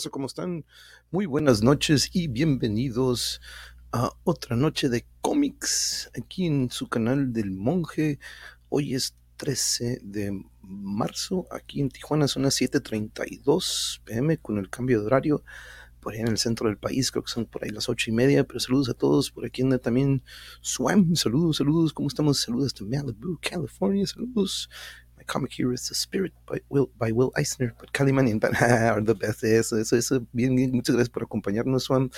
Rosa? ¿Cómo están? Muy buenas noches y bienvenidos a otra noche de cómics aquí en su canal del monje. Hoy es 13 de marzo, aquí en Tijuana son las 7.32 pm con el cambio de horario. Por ahí en el centro del país, creo que son por ahí las ocho y media, pero saludos a todos. Por aquí anda también Swam, saludos, saludos, ¿cómo estamos? Saludos de Malibu, California, saludos comic hero is The Spirit by Will, by Will Eisner, but Caliman and are the best. Eso, eso, eso. Bien, bien, muchas gracias por acompañarnos, Juan.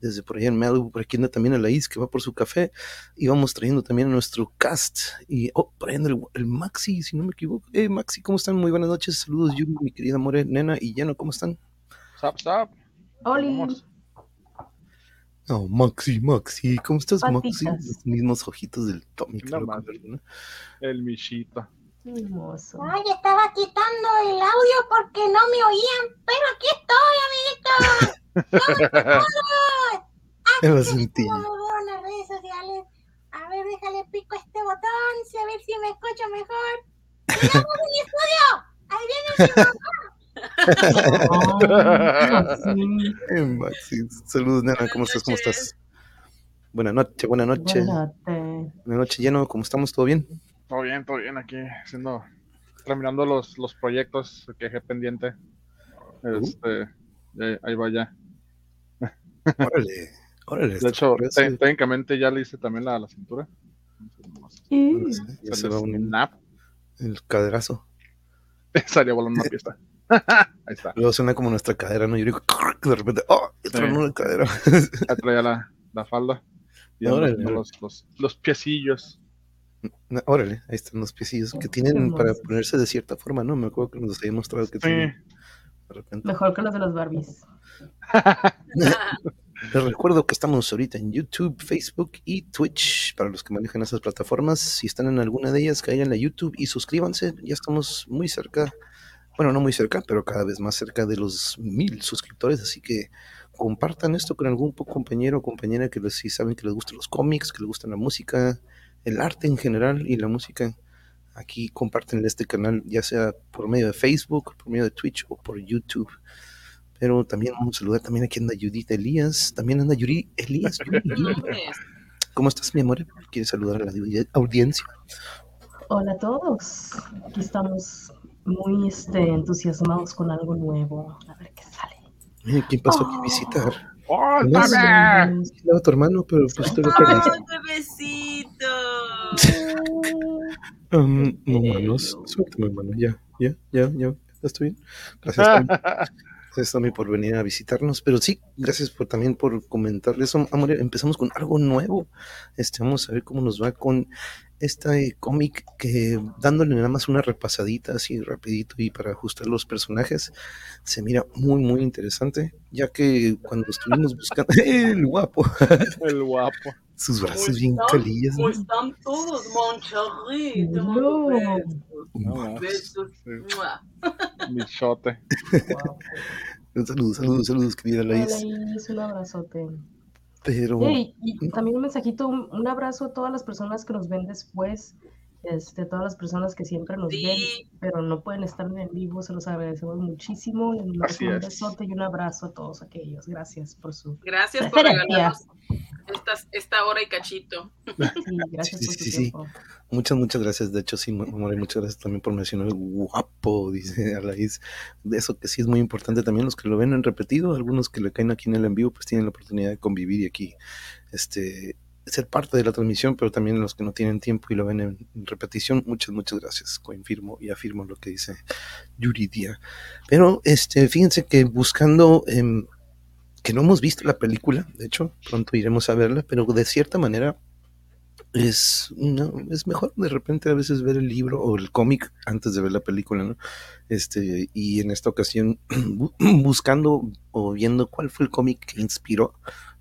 Desde por allá en Malibu, por aquí anda también a la Is, que va por su café. Y vamos trayendo también a nuestro cast. Y, oh, por ahí anda el, el, Maxi, si no me equivoco. Eh, Maxi, ¿cómo están? Muy buenas noches. Saludos, Yuri, mi querida More, Nena y Lleno, ¿cómo están? Stop, stop. Hola. Oh, Maxi, Maxi, ¿cómo estás, Patitas. Maxi? Los mismos ojitos del Tommy. No, ¿no? El Michito. Hermoso. Ay, estaba quitando el audio porque no me oían, pero aquí estoy, amiguitos. Me lo sentí. Como veo en las redes sociales. A ver, déjale pico este botón, si a ver si me escucho mejor. ¡Estamos en mi estudio! ¡Ahí viene mi mamá! Maxi, saludos, nena, ¿cómo estás? ¿Cómo estás? Buenas noches, buenas noches. Buenas Buenas noches, lleno, ¿cómo estamos? ¿Todo bien? Todo bien, todo bien aquí, haciendo, terminando los, los proyectos que dejé pendiente. Este, uh. ahí vaya. Órale, órale. De hecho, técnicamente ya le hice también la, la cintura. Sí. Ya se, se va un snap. El caderazo. Salía volando una pieza. Ahí está. Luego suena como nuestra cadera, ¿no? Yo digo, de repente, ¡oh! Tronó sí. la cadera. Ya traía la, la falda. Y Órale. los, los, los piecillos. No, órale, ahí están los piecillos que tienen para ponerse de cierta forma, ¿no? Me acuerdo que nos había mostrado que Sí. tienen. De repente. Mejor que los de los Barbies. Les recuerdo que estamos ahorita en YouTube, Facebook y Twitch. Para los que manejan esas plataformas, si están en alguna de ellas, caigan a YouTube y suscríbanse. Ya estamos muy cerca, bueno, no muy cerca, pero cada vez más cerca de los mil suscriptores. Así que compartan esto con algún compañero o compañera que les, si saben que les gustan los cómics, que les gusta la música, el arte en general y la música. Aquí comparten este canal, ya sea por medio de Facebook, por medio de Twitch o por YouTube. Pero también vamos a saludar también aquí anda Judith Elías, también anda Yuri Elías. Yuri. ¿Cómo estás, mi amor? ¿Quieres saludar a la audiencia? Hola a todos. Aquí estamos muy este, entusiasmados con algo nuevo. A ver qué sale. ¿quién pasó aquí a visitar? ¡Oh, No sé. dame! Estaba tu hermano, pero pues te lo perdiste. bebecito! Um, no, manos, suéltame, hermano, ya, ya, ya, ya, estoy bien. Gracias, Gracias, Tommy, por venir a visitarnos. Pero sí, gracias por, también por comentarles. Amor, empezamos con algo nuevo. Este, vamos a ver cómo nos va con este cómic que dándole nada más una repasadita así rapidito y para ajustar los personajes se mira muy muy interesante ya que cuando estuvimos buscando el guapo El guapo. Sus brazos bien calillas ¿no? ¿Cómo están todos, Moncharrito? No. No, Besos. Sí. Mua. Michote. saludos saludos saludos querida Laís Is, un abrazote. pero Ey, y también un mensajito, un, un abrazo a todas las personas que nos ven después, este, todas las personas que siempre nos Sí. ven, pero no pueden estar en vivo, se los agradecemos muchísimo. Un es. besote y un abrazo a todos aquellos. Gracias por su Gracias por regalarnos estas- esta hora y cachito. Sí, gracias Sí, por sí, su tiempo. Muchas, muchas gracias. De hecho, sí, amor, y muchas gracias también por mencionar el guapo, dice Alaís. De eso que sí es muy importante también. Los que lo ven en repetido, algunos que le caen aquí en el en vivo, pues tienen la oportunidad de convivir y aquí este, ser parte de la transmisión, pero también los que no tienen tiempo y lo ven en, repetición, muchas, muchas gracias. Confirmo y afirmo lo que dice Yuridia. Pero este, fíjense que buscando. em, que no hemos visto la película, de hecho, pronto iremos a verla, pero de cierta manera es, es mejor de repente a veces ver el libro o el cómic antes de ver la película. Este, y en esta ocasión, bu- buscando o viendo cuál fue el cómic que inspiró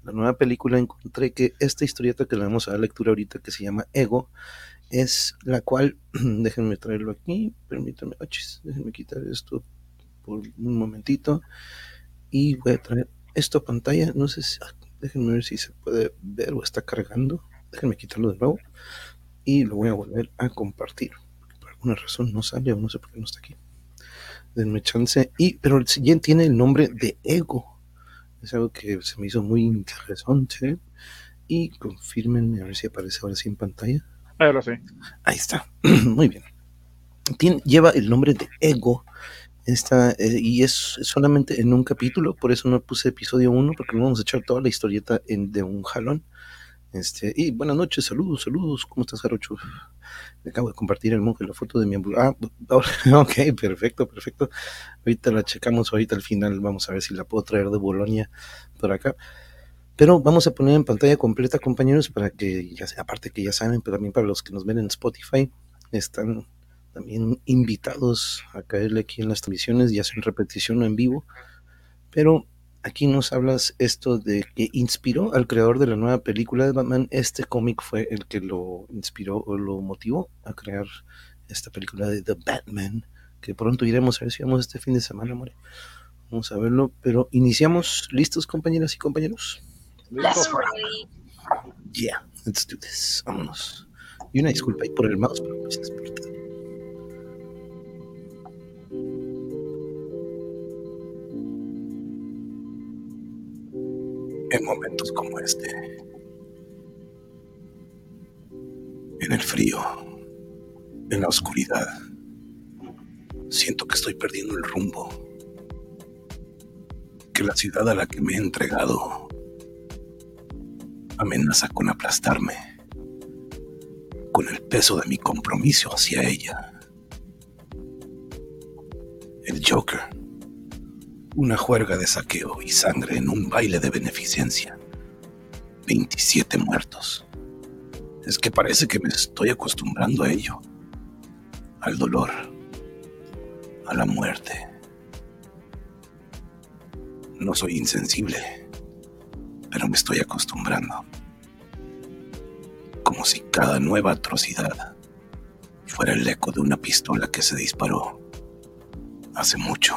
la nueva película, encontré que esta historieta que le vamos a dar lectura ahorita, que se llama Ego, es la cual, déjenme traerlo aquí, permítanme, achis, déjenme quitar esto por un momentito, y voy a traer esto a pantalla, no sé si, ah, déjenme ver si se puede ver o está cargando, déjenme quitarlo de nuevo, y lo voy a volver a compartir, por alguna razón no sale o no sé por qué no está aquí. denme chance. Y, pero siguiente tiene el nombre de Ego. Es algo que se me hizo muy interesante. Y confirmen, a ver si aparece ahora sí en pantalla. Ahora sí. Ahí está. Muy bien. Tien- lleva el nombre de Ego. Está, eh, y es solamente en un capítulo, por eso no puse episodio 1, porque no vamos a echar toda la historieta en, de un jalón. Este, y buenas noches, saludos, saludos. ¿Cómo estás, Jarocho? Acabo de compartir el monje la foto de mi hamburguesa. Ah, ok, perfecto, perfecto. Ahorita la checamos, ahorita al final vamos a ver si la puedo traer de Bolonia por acá. Pero vamos a poner en pantalla completa, compañeros, para que ya sea, aparte que ya saben, pero también para los que nos ven en Spotify, están también invitados a caerle aquí en las transmisiones, ya sea en repetición o en vivo. Pero aquí nos hablas esto de que inspiró al creador de la nueva película de Batman. Este cómic fue el que lo inspiró o lo motivó a crear esta película de The Batman, que pronto iremos a ver si vamos este fin de semana, more. Vamos a verlo, pero iniciamos. ¿Listos, compañeras y compañeros? Ready. Yeah, let's do this. Vámonos. Y una disculpa ahí por el mouse, pero pues es En momentos como este, en el frío, en la oscuridad, siento que estoy perdiendo el rumbo, que la ciudad a la que me he entregado amenaza con aplastarme, con el peso de mi compromiso hacia ella. El Joker, una juerga de saqueo y sangre en un baile de beneficencia. 27 muertos. Es que parece que me estoy acostumbrando a ello, al dolor, a la muerte. No soy insensible pero me estoy acostumbrando. Como si cada nueva atrocidad fuera el eco de una pistola que se disparó hace mucho,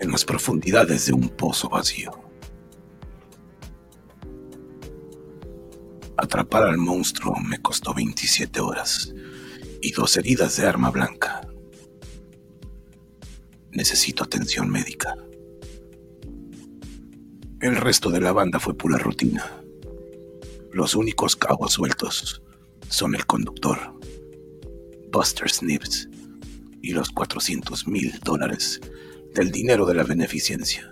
en las profundidades de un pozo vacío. Atrapar al monstruo me costó 27 horas y dos heridas de arma blanca. Necesito atención médica. El resto de la banda fue pura rutina. Los únicos cabos sueltos son el conductor, Buster Snips, y los 400 mil dólares del dinero de la beneficencia.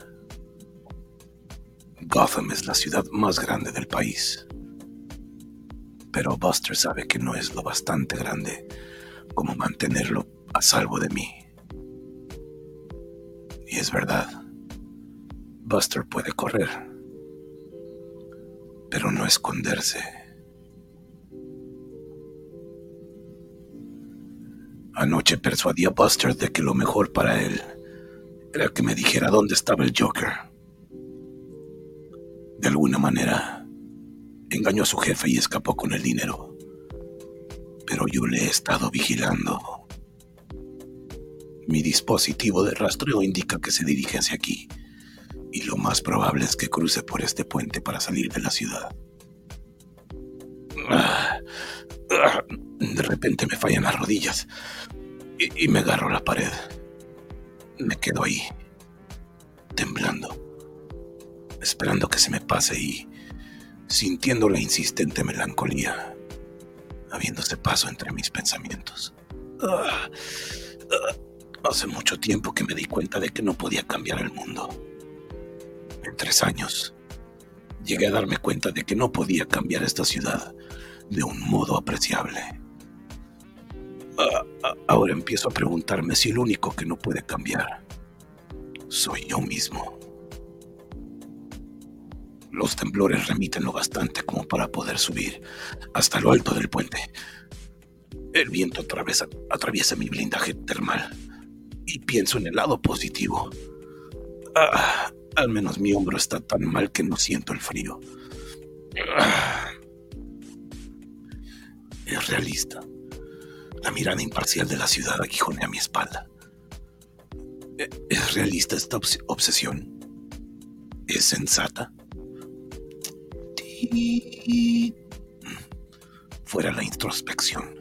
Gotham es la ciudad más grande del país. Pero Buster sabe que no es lo bastante grande como mantenerlo a salvo de mí. Y es verdad. Buster puede correr, pero no esconderse. Anoche persuadí a Buster de que lo mejor para él era que me dijera dónde estaba el Joker. De alguna manera, engañó a su jefe y escapó con el dinero. Pero yo le he estado vigilando. Mi dispositivo de rastreo indica que se dirige hacia aquí y lo más probable es que cruce por este puente para salir de la ciudad. Ah, ah, De repente me fallan las rodillas y, y me agarro a la pared. Me quedo ahí, temblando, esperando que se me pase y sintiendo la insistente melancolía, habiéndose paso entre mis pensamientos. Ah, ah, Hace mucho tiempo que me di cuenta de que no podía cambiar el mundo en tres años, llegué a darme cuenta de que no podía cambiar esta ciudad de un modo apreciable. Ah, ah, ahora empiezo a preguntarme si el único que no puede cambiar soy yo mismo. Los temblores remiten lo bastante como para poder subir hasta lo alto del puente. El viento atraviesa, atraviesa mi blindaje termal y pienso en el lado positivo. Ah, al menos mi hombro está tan mal que no siento el frío. Es realista. La mirada imparcial de la ciudad aguijonea mi espalda. E- ¿Es realista esta obs- obsesión? ¿Es sensata? Fuera la introspección.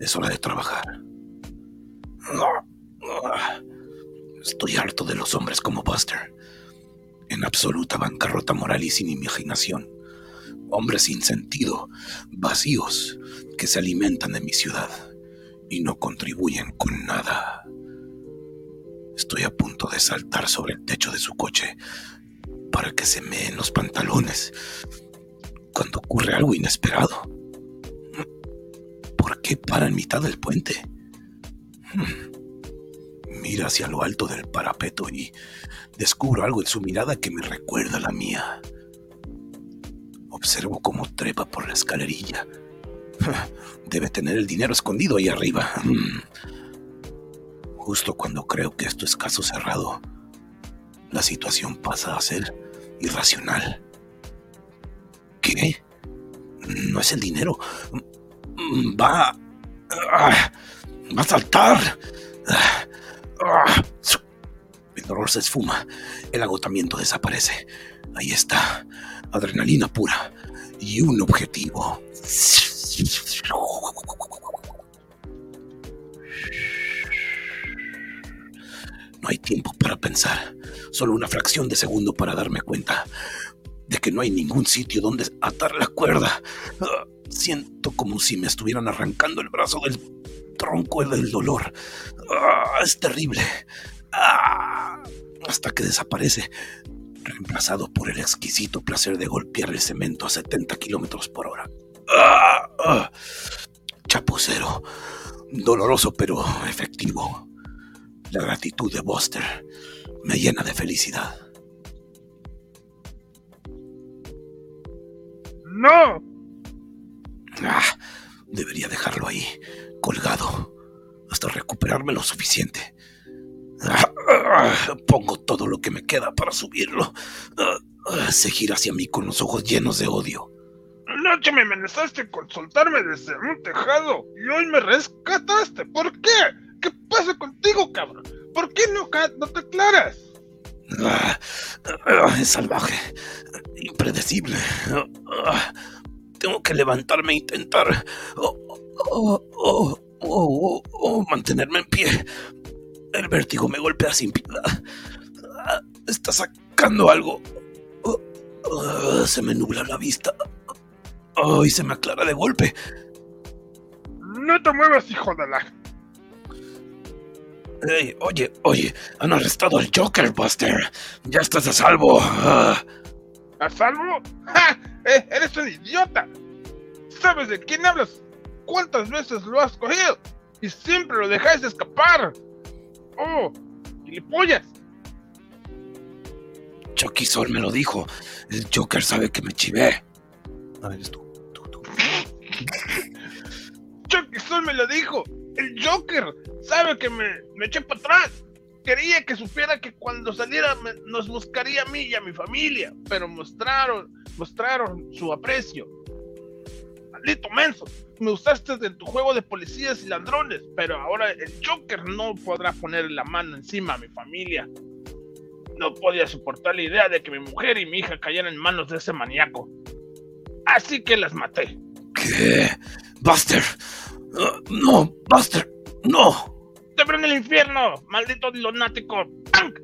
Es hora de trabajar. Estoy harto de los hombres como Buster. En absoluta bancarrota moral y sin imaginación. Hombres sin sentido, vacíos, que se alimentan de mi ciudad y no contribuyen con nada. Estoy a punto de saltar sobre el techo de su coche para que se meen los pantalones cuando ocurre algo inesperado. ¿Por qué para en mitad del puente? Mira hacia lo alto del parapeto y descubro algo en su mirada que me recuerda a la mía. Observo cómo trepa por la escalerilla. Debe tener el dinero escondido ahí arriba. Mm. Justo cuando creo que esto es caso cerrado, la situación pasa a ser irracional. ¿Qué? No es el dinero. Mm, Va... ah, Va a saltar. Ah. El dolor se esfuma. El agotamiento desaparece. Ahí está. Adrenalina pura. Y un objetivo. No hay tiempo para pensar. Solo una fracción de segundo para darme cuenta de que no hay ningún sitio donde atar la cuerda. Ah, Siento como si me estuvieran arrancando el brazo del tronco del dolor. Ah, Es terrible. Ah, Hasta que desaparece, reemplazado por el exquisito placer de golpear el cemento a 70 kilómetros por hora. Doloroso pero efectivo. La gratitud de Buster me llena de felicidad. ¡No! Ah, debería dejarlo ahí, colgado, hasta recuperarme lo suficiente. Ah, ah, pongo todo lo que me queda para subirlo. Ah, ah, se gira hacia mí con los ojos llenos de odio. Anoche me amenazaste con soltarme desde un tejado y hoy me rescataste. ¿Por qué? ¿Qué pasa contigo, cabrón? ¿Por qué no, te aclaras? Ah, es salvaje, impredecible. Ah, tengo que levantarme e intentar oh, oh, oh, mantenerme en pie. El vértigo me golpea sin piedad. Ah, está sacando algo. Se me nubla la vista. Oh, y se me aclara de golpe. No te muevas, hijo de la... Ey, oye, oye, han arrestado al Joker, Buster. Ya estás a salvo. Ah. ¿A salvo? ¡Ja! Eh, ¡Eres un idiota! ¿Sabes de quién hablas? ¿Cuántas veces lo has cogido? Y siempre lo dejáis escapar. ¡Oh! ¡Gilipollas! Chucky Sol me lo dijo. El Joker sabe que me chivé. A ver, es tú. Chucky Sol me lo dijo. El Joker sabe que me, eché para atrás. Quería que supiera que cuando saliera nos buscaría a mí y a mi familia, pero mostraron, mostraron su aprecio. Maldito menso, me usaste en tu juego de policías y ladrones, pero ahora el Joker no podrá poner la mano encima a mi familia. No podía soportar la idea de que mi mujer y mi hija cayeran en manos de ese maníaco. Así que las maté. ¿Qué? Buster. Ah, no, Buster. No. ¡Te en el infierno! ¡Maldito lunático! ¡Tank!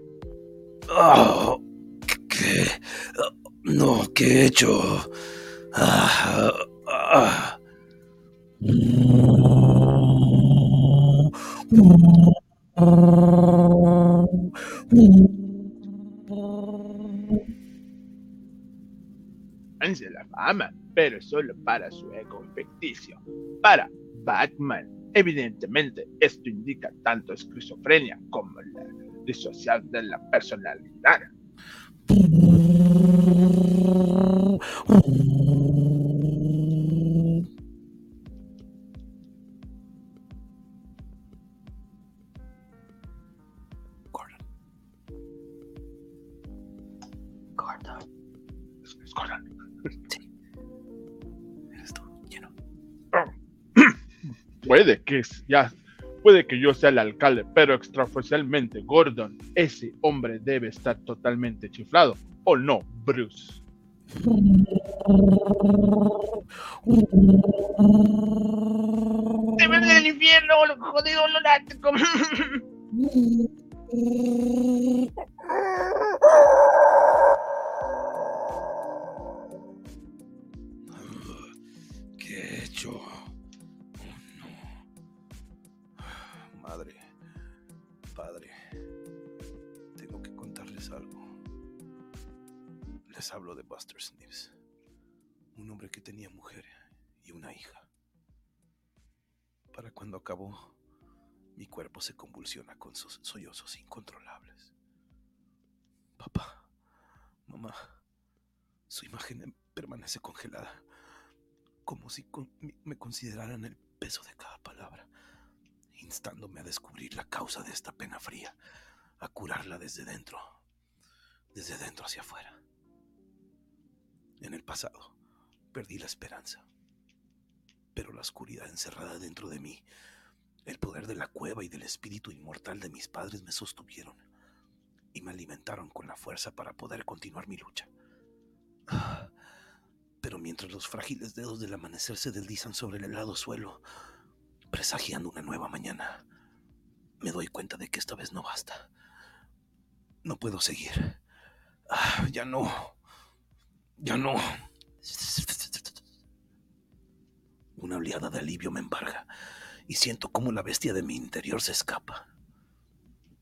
Ah, ¿Qué? Ah, No, ¿qué he hecho? Ah, ah. Ansia la fama, pero solo para su ego ficticio. Para Batman. Evidentemente, esto indica tanto esquizofrenia como la disociación de la personalidad. Puede que es- ya, puede que yo sea el alcalde, pero extraoficialmente Gordon, ese hombre debe estar totalmente chiflado. ¿O no, Bruce? ¡Te ven en el infierno, jodido lunático! ¿Qué he hecho? Hablo de Buster Snips, un hombre que tenía mujer y una hija. Para cuando acabó, mi cuerpo se convulsiona con so- sollozos incontrolables. Papá, mamá, su imagen permanece congelada, como si me consideraran el peso de cada palabra, instándome a descubrir la causa de esta pena fría, a curarla desde dentro, desde dentro hacia afuera. En el pasado, perdí la esperanza, pero la oscuridad encerrada dentro de mí, el poder de la cueva y del espíritu inmortal de mis padres me sostuvieron y me alimentaron con la fuerza para poder continuar mi lucha. Pero mientras los frágiles dedos del amanecer se deslizan sobre el helado suelo, presagiando una nueva mañana, me doy cuenta de que esta vez no basta. No puedo seguir. Ah, ya no. Ya no. Una oleada de alivio me embarga y siento como la bestia de mi interior se escapa.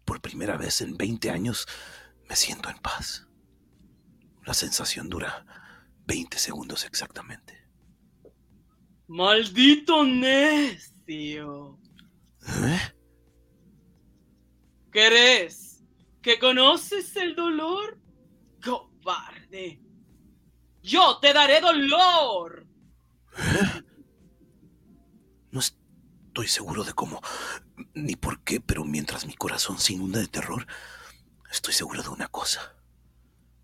Por primera vez en 20 años me siento en paz. La sensación dura 20 segundos exactamente. Maldito necio. ¿Eh? ¿Crees que conoces el dolor? Cobarde. Yo te daré dolor. No estoy seguro de cómo ni por qué, pero mientras mi corazón se inunda de terror, estoy seguro de una cosa.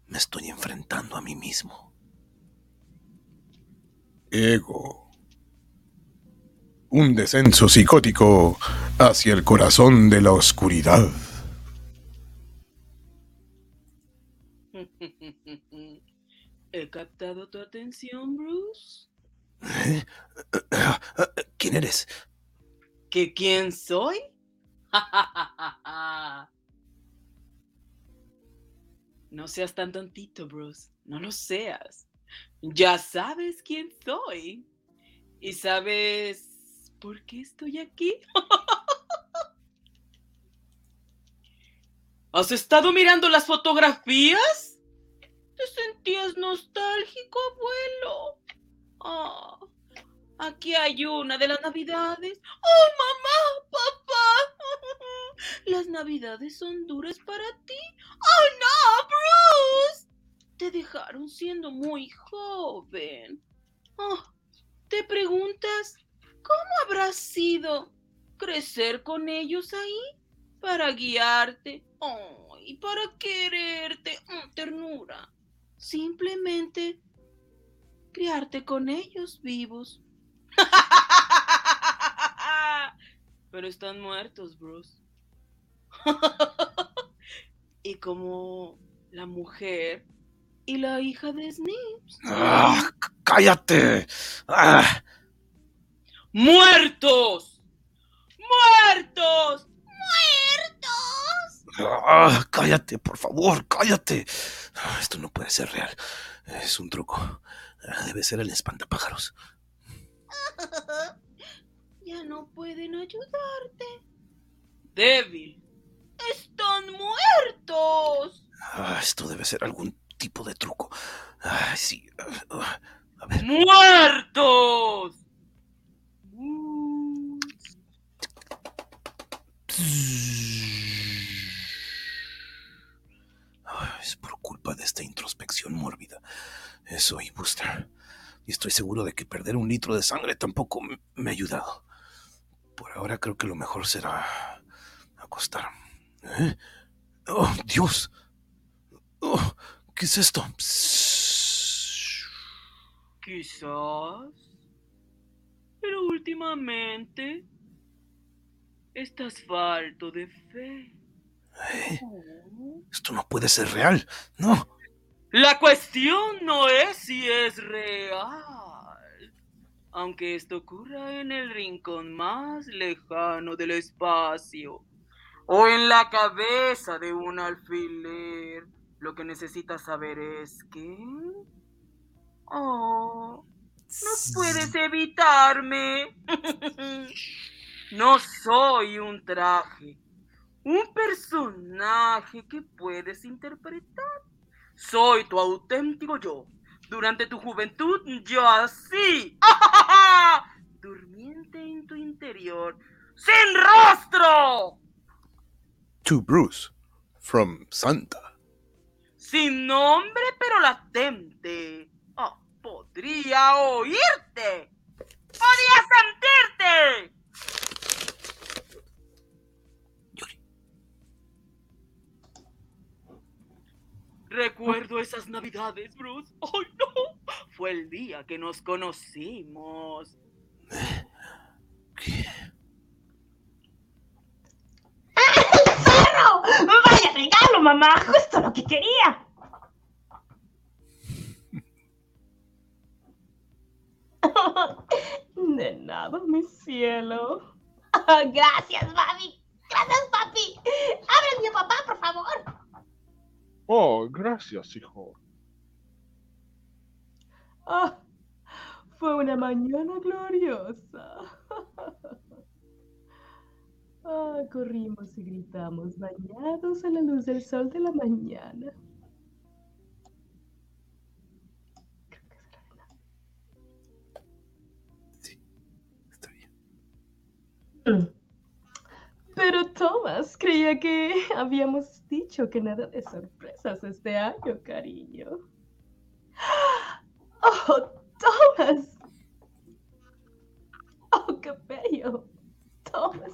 Me estoy enfrentando a mí mismo. Ego. Un descenso psicótico hacia el corazón de la oscuridad. ¿He captado tu atención, Bruce? ¿Quién eres? ¿Que quién soy? no seas tan tontito, Bruce. No lo seas. Ya sabes quién soy. ¿Y sabes por qué estoy aquí? ¿Has estado mirando las fotografías? ¿Te sentías nostálgico, abuelo? Ah, aquí hay una de las navidades. ¡Oh, mamá! ¡Papá! Las navidades son duras para ti. ¡Oh, no, Bruce! Te dejaron siendo muy joven. Oh, ¿Te preguntas cómo habrá sido crecer con ellos ahí? Para guiarte. Oh, y para quererte. Oh, ternura. Simplemente criarte con ellos vivos. Pero están muertos, Bruce. y como la mujer y la hija de Snips. ¡Ah, ¡Cállate! ¡Ah! ¡Muertos! ¡Muertos! ¡Muertos! ¡Ah! ¡Cállate, por favor! ¡Cállate! Ah, Esto no puede ser real. Es un truco. Ah, Debe ser el espantapájaros. Ya no pueden ayudarte. Débil. Están muertos. Ah, Esto debe ser algún tipo de truco. Ah, sí. ah, A ver. ¡Muertos! Uh, Es por culpa de esta introspección mórbida. Soy Booster. Y estoy seguro de que perder un litro de sangre tampoco me- me ha ayudado. Por ahora creo que lo mejor será acostarme. ¿Eh? ¡Oh, Dios! Oh, ¿Qué es esto? Quizás. Pero últimamente estás falto de fe. ¿Eh? Esto no puede ser real. No. La cuestión no es si es real. Aunque esto ocurra en el rincón más lejano del espacio. o en la cabeza de un alfiler. Lo que necesitas saber es que... Oh, no puedes evitarme. No soy un traje, un personaje que puedes interpretar. Soy tu auténtico yo. Durante tu juventud, yo así, durmiente en tu interior, sin rostro, To Bruce, from Santa. sin nombre pero latente. Oh, podría oírte, podría sentirte. Recuerdo esas navidades, Bruce. ¡Ay, no! Fue el día que nos conocimos. ¡Perro! ¡Vaya regalo, mamá! Justo lo que quería. De nada, mi cielo. Gracias, mami. Gracias, papi. Ábreme, papá, por favor. Oh, gracias, hijo. Ah, fue una mañana gloriosa. Ah, corrimos y gritamos, bañados a la luz del sol de la mañana. Creo que es la arena. Está bien. Pero Thomas creía que habíamos dicho que nada de sorpresas este año, cariño. ¡Oh, Thomas! ¡Oh, qué bello! Thomas,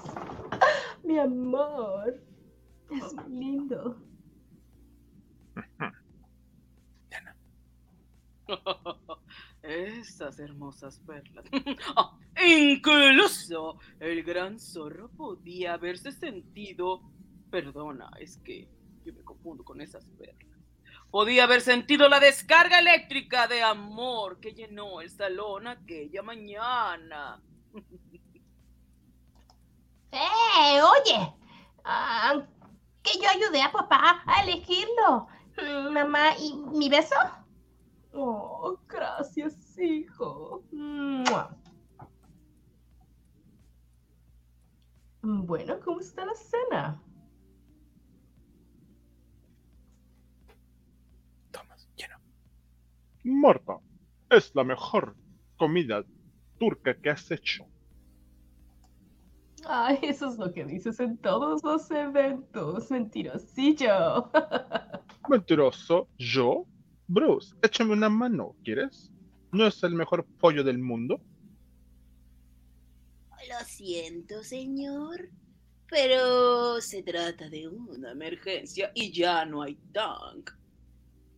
mi amor, es muy lindo. Esas hermosas perlas. Ah, incluso el gran zorro podía haberse sentido. Perdona, es que yo me confundo con esas perlas. Podía haber sentido la descarga eléctrica de amor que llenó el salón aquella mañana. ¡Eh, oye! Ah, que yo ayudé a papá a elegirlo. Mamá, ¿y mi beso? Oh, gracias, hijo. Mua. Bueno, ¿cómo está la cena? Thomas, lleno. Marta, es la mejor comida turca que has hecho. Ay, eso es lo que dices en todos los eventos, mentirosillo. Mentiroso, yo. Bruce, échame una mano, ¿quieres? ¿No es el mejor pollo del mundo? Lo siento, señor, pero se trata de una emergencia y ya no hay tank.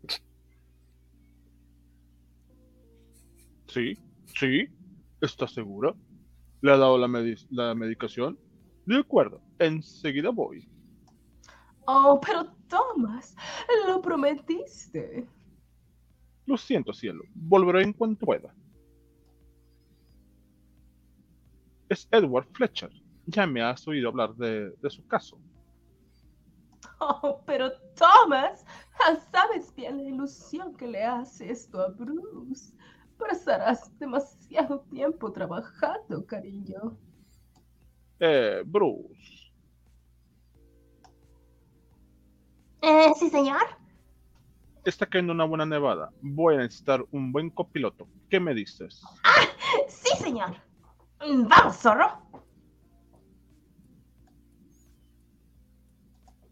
Sí, sí. ¿Estás segura? ¿Le ha dado la, medi- la medicación? De acuerdo, enseguida voy. Oh, pero Thomas, lo prometiste. Lo siento, cielo. Volveré en cuanto pueda. Es Edward Fletcher. Ya me has oído hablar de, de su caso. Oh, pero Thomas, sabes bien la ilusión que le hace esto a Bruce. Pasarás demasiado tiempo trabajando, cariño. Eh, Bruce. Eh, sí, señor. Está cayendo una buena nevada. Voy a necesitar un buen copiloto. ¿Qué me dices? Sí, señor. Vamos, zorro.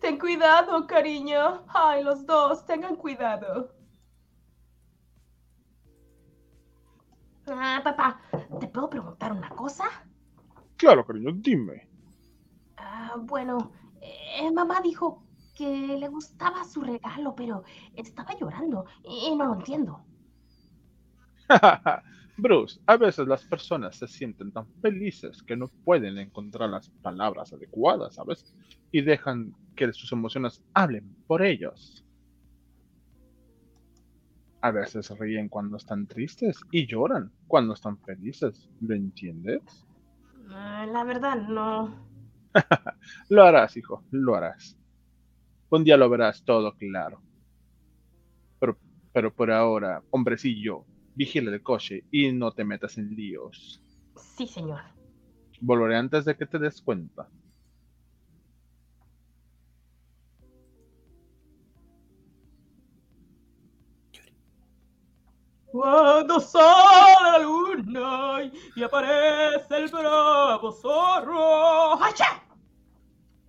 Ten cuidado, cariño. Ay, los dos, tengan cuidado. Ah, papá, ¿te puedo preguntar una cosa? Claro, cariño, dime. Ah, bueno, eh, mamá dijo que le gustaba su regalo, pero estaba llorando y no lo entiendo. Bruce, a veces las personas se sienten tan felices que no pueden encontrar las palabras adecuadas, ¿sabes? Y dejan que sus emociones hablen por ellos. A veces ríen cuando están tristes y lloran cuando están felices. ¿Lo entiendes? Ah, la verdad, no. Lo harás, hijo, lo harás. Un día lo verás todo claro. Pero, pero por ahora, hombrecillo, vigila el coche y no te metas en líos. Sí, señor. Volveré antes de que te des cuenta. Cuando sale la luna y aparece el bravo zorro. ¡Hacha!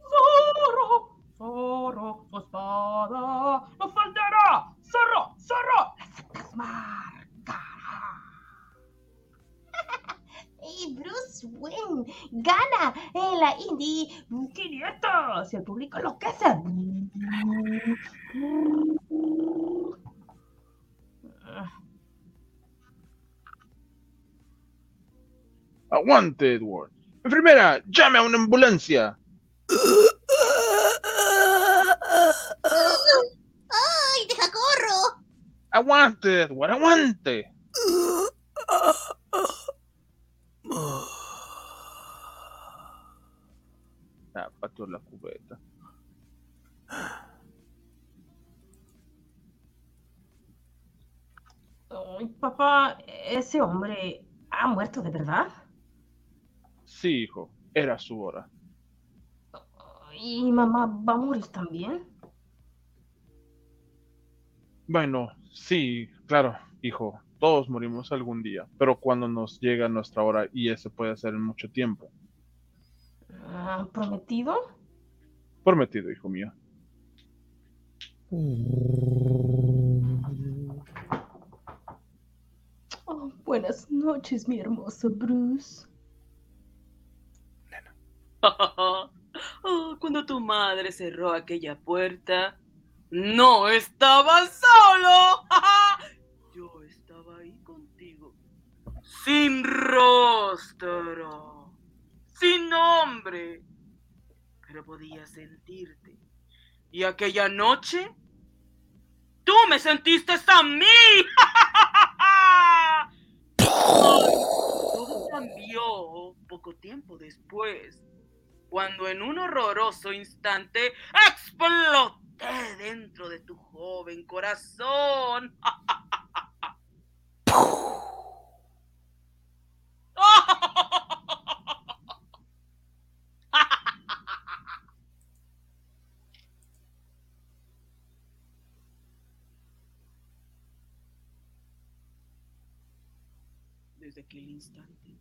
Zorro, zorro, su espada no faltará. Zorro, zorro, las desmarcará. Y Bruce Wayne gana en la Indy 500 y el público enloquece. Aguante, Edward. Enfermera, llame a una ambulancia. ¡Ay, deja corro! Aguante, Edward, aguante. Ah, pateó la cubeta. Ay, papá, ese hombre ha muerto de verdad. Sí, hijo, era su hora. ¿Y mamá va a morir también? Bueno, sí, claro, hijo, todos morimos algún día, pero cuando nos llega nuestra hora y ese puede ser en mucho tiempo. Ah, ¿Prometido? Prometido, hijo mío. Oh, buenas noches, mi hermoso Bruce. Oh, cuando tu madre cerró aquella puerta, no estaba solo. Yo estaba ahí contigo, sin rostro, sin nombre, pero podía sentirte. Y aquella noche, tú me sentiste a mí. Todo cambió poco tiempo después, cuando en un horroroso instante exploté dentro de tu joven corazón. Desde aquel instante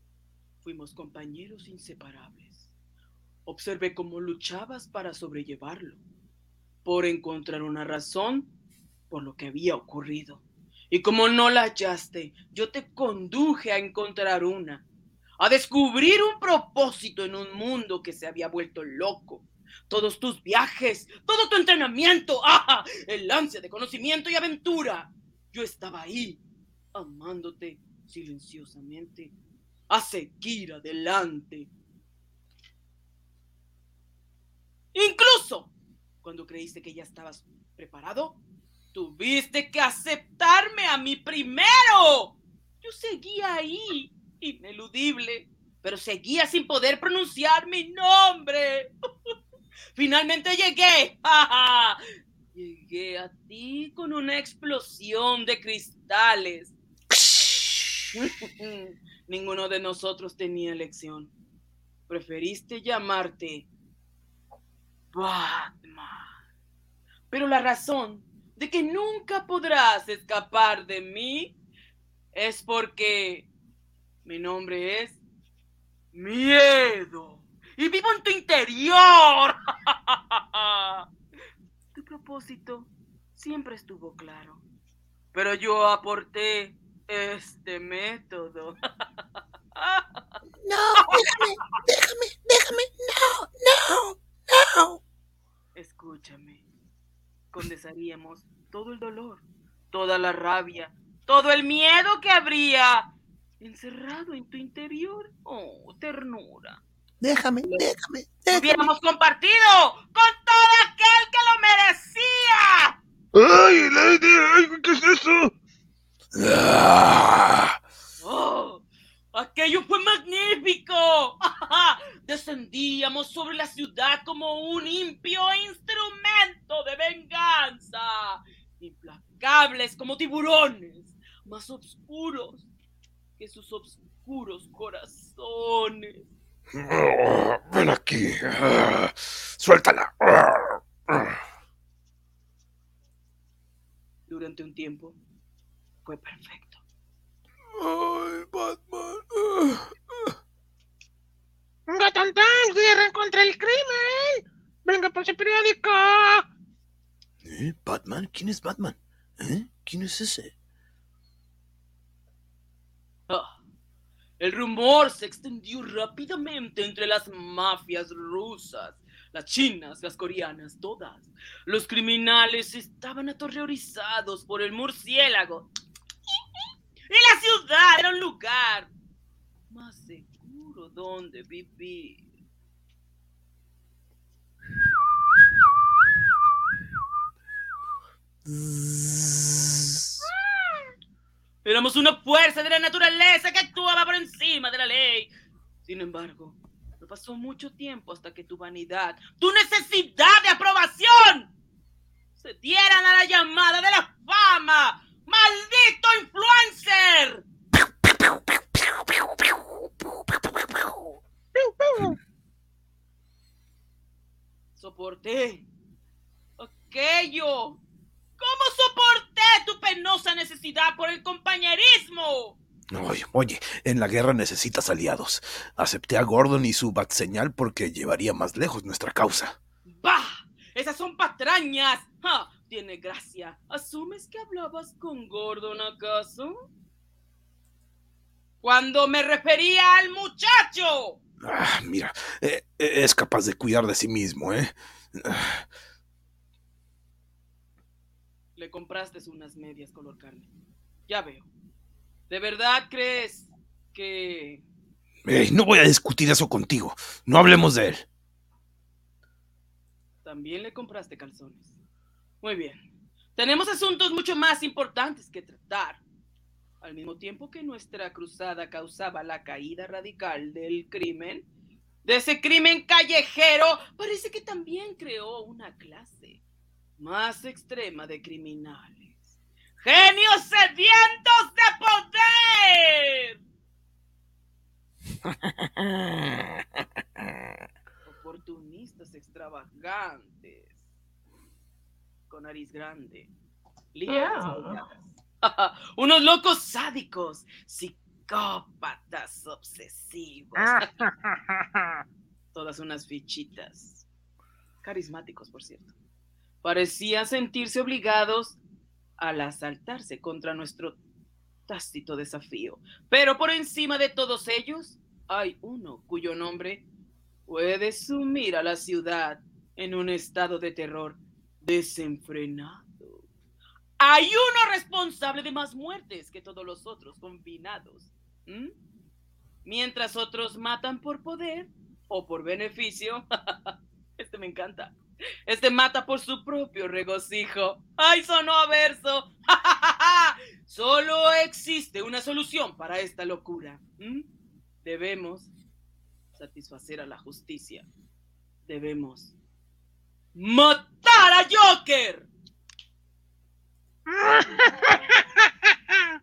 fuimos compañeros inseparables. Observé cómo luchabas para sobrellevarlo, por encontrar una razón por lo que había ocurrido. Y como no la hallaste, yo te conduje a encontrar una, a descubrir un propósito en un mundo que se había vuelto loco. Todos tus viajes, todo tu entrenamiento, ¡ah! el ansia de conocimiento y aventura. Yo estaba ahí, amándote silenciosamente, a seguir adelante. Incluso cuando creíste que ya estabas preparado, tuviste que aceptarme a mí primero. Yo seguía ahí, ineludible, pero seguía sin poder pronunciar mi nombre. Finalmente llegué. Llegué a ti con una explosión de cristales. Ninguno de nosotros tenía elección. Preferiste llamarte Batman. Pero la razón de que nunca podrás escapar de mí es porque mi nombre es Miedo. Y vivo en tu interior. tu propósito siempre estuvo claro. Pero yo aporté este método. No, déjame, déjame, déjame, no, no, no. Escúchame. Condensaríamos todo el dolor, toda la rabia, todo el miedo que habría encerrado en tu interior. Oh, ternura. Déjame, déjame, déjame. hubiéramos compartido con todo aquel que lo merecía. ¡Ay, Lady! ay, ¿Qué es eso? Ah, ¡Oh! Aquello fue magnífico. Descendíamos sobre la ciudad como un impio instrumento de venganza. Implacables como tiburones, más oscuros que sus oscuros corazones. Ven aquí. Suéltala. Durante un tiempo fue perfecto. Ay, Batman. Ah, Gatantán, cierren contra el crimen. Venga por ese periódico. ¿Eh? ¿Batman? ¿Quién es Batman? ¿Eh? ¿Quién es ese? Ah, el rumor se extendió rápidamente entre las mafias rusas, las chinas, las coreanas, todas. Los criminales estaban aterrorizados por el murciélago. Y la ciudad era un lugar más seguro donde vivir. Éramos una fuerza de la naturaleza que actuaba por encima de la ley. Sin embargo, no pasó mucho tiempo hasta que tu vanidad, tu necesidad de aprobación, se dieran a la llamada de la fama. ¡Maldito influencer! Soporté aquello. ¿Cómo soporté tu penosa necesidad por el compañerismo? Oye, oye, en la guerra necesitas aliados. Acepté a Gordon y su bat señal porque llevaría más lejos nuestra causa. ¡Bah! Esas son patrañas. ¡Ja! Tiene gracia. ¿Asumes que hablabas con Gordon acaso? Cuando me refería al muchacho. Ah, mira, eh, eh, es capaz de cuidar de sí mismo, ¿eh? Ah, Le compraste unas medias color carne. Ya veo. ¿De verdad crees que... no voy a discutir eso contigo. No hablemos de él. También le compraste calzones. Muy bien. Tenemos asuntos mucho más importantes que tratar. Al mismo tiempo que nuestra cruzada causaba la caída radical del crimen, de ese crimen callejero, parece que también creó una clase más extrema de criminales. ¡Genios sedientos de poder! Oportunistas extravagantes. Con nariz grande. Yeah. Unos locos sádicos. Psicópatas obsesivos. Todas unas fichitas. Carismáticos, por cierto. Parecían sentirse obligados al asaltarse contra nuestro tácito desafío. Pero por encima de todos ellos hay uno cuyo nombre puede sumir a la ciudad en un estado de terror desenfrenado. Hay uno responsable de más muertes que todos los otros combinados. Mientras otros matan por poder o por beneficio. Este me encanta. Este mata por su propio regocijo. ¡Ay, sonó a verso! Solo existe una solución para esta locura. Debemos satisfacer a la justicia. Debemos matar a Joker.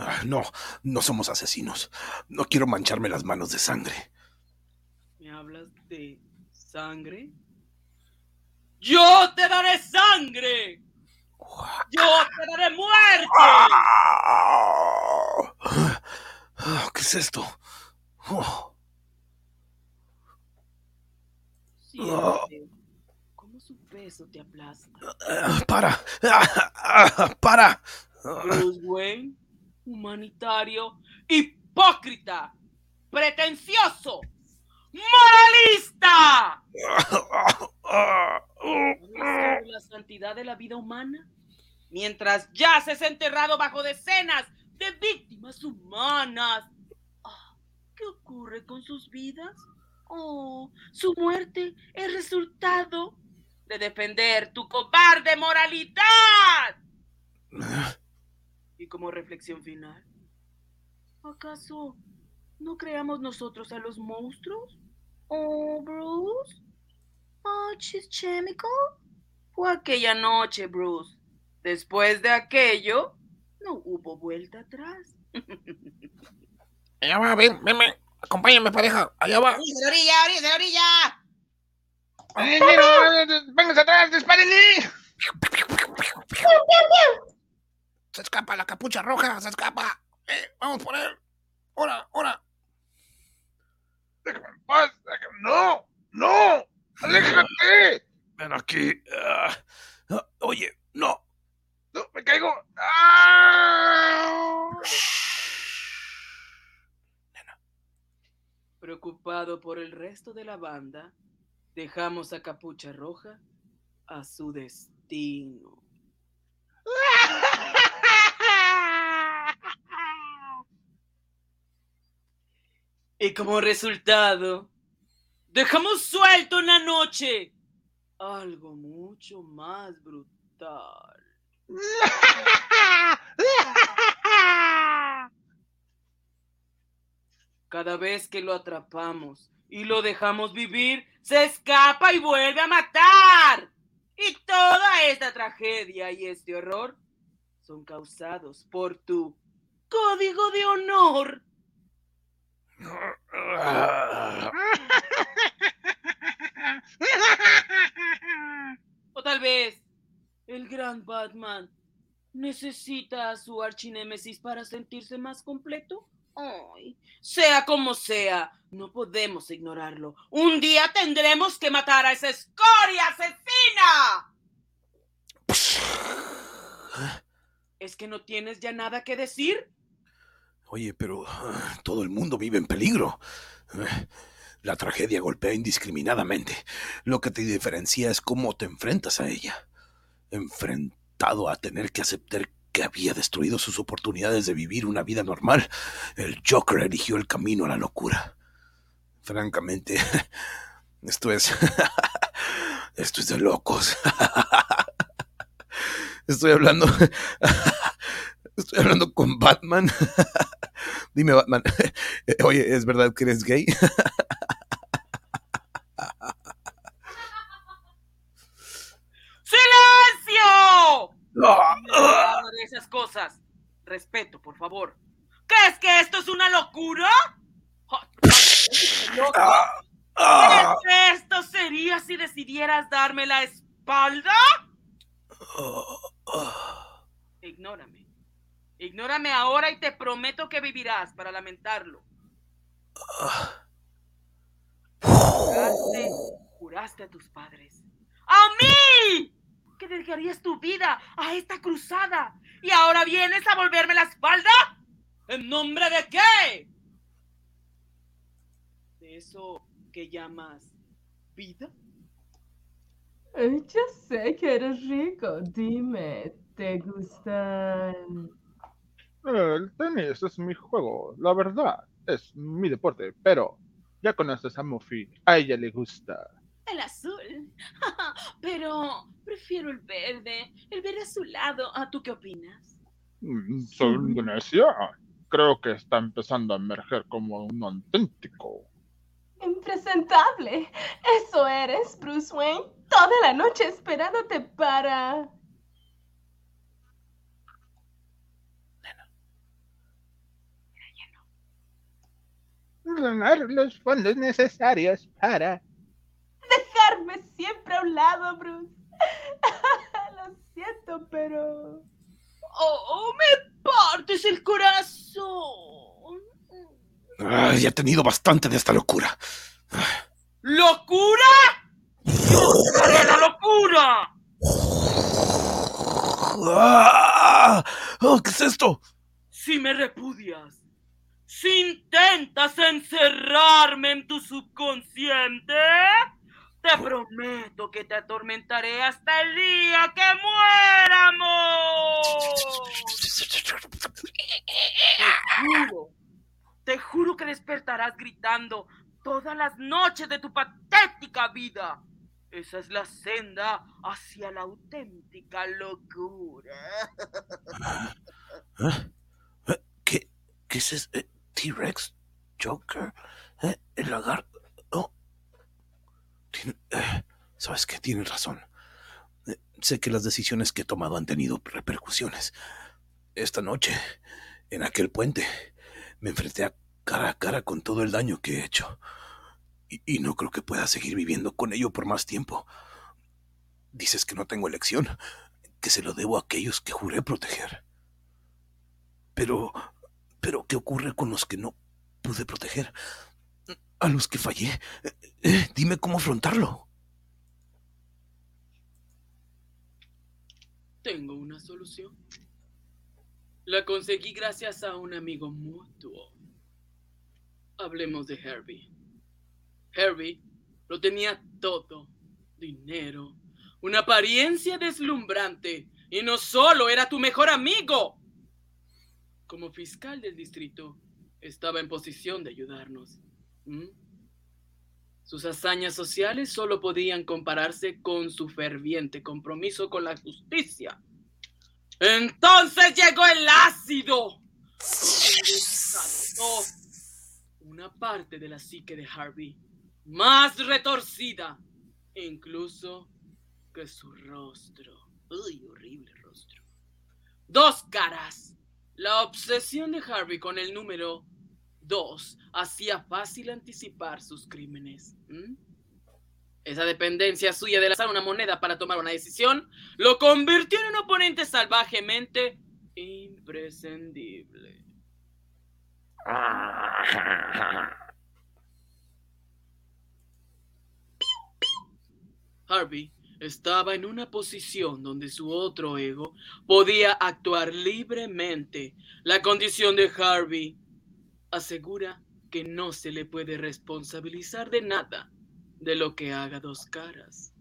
Ah, no, no somos asesinos. No quiero mancharme las manos de sangre. ¿Me hablas de sangre? ¡Yo te daré sangre! ¡Yo te daré muerte! Ah, ¿Qué es esto? Oh, cómo su peso te aplasta. ah, para. Ah, para. Bruce Wayne, humanitario, hipócrita, pretencioso, moralista. ah, ah, ¿Sabes sobre la santidad de la vida humana? Mientras yaces enterrado bajo decenas de víctimas humanas. Ah, ¿Qué ocurre con sus vidas? Oh, su muerte es resultado de defender tu cobarde moralidad. ah. Y como reflexión final, ¿acaso no creamos nosotros a los monstruos? Oh, Bruce. Oh, chischémico. Fue aquella noche, Bruce, Después de aquello, no hubo vuelta atrás. Allá va, ven, ven, ven. Acompáñame, pareja. Allá va. ¡Orilla, de la orilla, de la orilla! ¡Vénganse atrás! ¡Dispárenle! Se escapa la capucha roja, se escapa. Eh, vamos por él. Ahora, ahora. ¡Déjame en paz! déjame- ¡No! ¡No! ¡Aléjate! Ven aquí. ah, ah, oye, no. ¡No! ¡Me caigo! ¡Ah! Preocupado por el resto de la banda, dejamos a Capucha Roja a su destino. Y como resultado, dejamos suelto una noche algo mucho más brutal. Cada vez que lo atrapamos y lo dejamos vivir, se escapa y vuelve a matar. Y toda esta tragedia y este horror son causados por tu código de honor. O tal vez el gran Batman necesita a su archinémesis para sentirse más completo. Ay, sea como sea, no podemos ignorarlo. Un día tendremos que matar a esa escoria asesina. ¿Es que no tienes ya nada que decir? Oye, pero ah, todo el mundo vive en peligro. Ah, La tragedia golpea indiscriminadamente. Lo que te diferencia es cómo te enfrentas a ella. Enfrentado a tener que aceptar que había destruido sus oportunidades de vivir una vida normal, el Joker eligió el camino a la locura. Francamente, esto es... Esto es de locos. Estoy hablando... Estoy hablando con Batman. Dime, Batman. Oye, ¿es verdad que eres gay? ¡Silencio! Ah, No de esas cosas. Respeto, por favor. ¿Qué es que esto es una locura? Ah, ¿Qué esto sería si decidieras darme la espalda? ah. Ignórame. Ignórame ahora y te prometo que vivirás para lamentarlo. Juraste, juraste a tus padres. ¡A mí! Que dedicarías tu vida a esta cruzada. ¿Y ahora vienes a volverme la espalda? ¿En nombre de qué? ¿De eso que llamas vida? Ay, Ya sé que eres rico. Dime, ¿te gustan? El tenis es mi juego, la verdad. Es mi deporte, pero ya conoces a Muffy. A ella le gusta. El azul. Pero prefiero el verde. El verde azulado. ¿A tú qué opinas? Mm, Soy Indonesia. Creo que está empezando a emerger como un auténtico. Impresentable. Eso eres, Bruce Wayne. Toda la noche esperándote para... Ganar los fondos necesarios para. dejarme siempre a un lado, Bruce. Lo siento, pero... ¡Oh, me partes el corazón! Ay, he tenido bastante de esta locura. ¿Locura? ¡Yo haré la locura! Ah, oh, ¿Qué es esto? Si me repudias, si intentas encerrarme en tu subconsciente, te prometo que te atormentaré hasta el día que muéramos. Te juro, te juro que despertarás gritando todas las noches de tu patética vida. Esa es la senda hacia la auténtica locura. ¿Eh? ¿Eh? ¿Qué, qué es eso? ¿T-Rex? ¿Joker? ¿Eh? ¿El lagarto? Oh. Eh, ¿Sabes qué? Tienes razón. Eh, sé que las decisiones que he tomado han tenido repercusiones. Esta noche, en aquel puente, me enfrenté a cara a cara con todo el daño que he hecho. Y no creo que pueda seguir viviendo con ello por más tiempo. Dices que no tengo elección, que se lo debo a aquellos que juré proteger. Pero, pero, ¿qué ocurre con los que no pude proteger? A los que fallé. Eh, eh, dime cómo afrontarlo. Tengo una solución. La conseguí gracias a un amigo mutuo. Hablemos de Herbie. Herbie lo tenía todo. Dinero, una apariencia deslumbrante. Y no solo era tu mejor amigo. Como fiscal del distrito, estaba en posición de ayudarnos. ¿Mm? Sus hazañas sociales solo podían compararse con su ferviente compromiso con la justicia. Entonces llegó el ácido. Una parte de la psique de Harvey, más retorcida, incluso que su rostro. Uy, horrible rostro. Dos caras. La obsesión de Harvey con el número dos hacía fácil anticipar sus crímenes. Esa dependencia suya de lanzar una moneda para tomar una decisión lo convirtió en un oponente salvajemente imprescindible. Harvey estaba en una posición donde su otro ego podía actuar libremente. La condición de Harvey asegura que no se le puede responsabilizar de nada de lo que haga dos caras.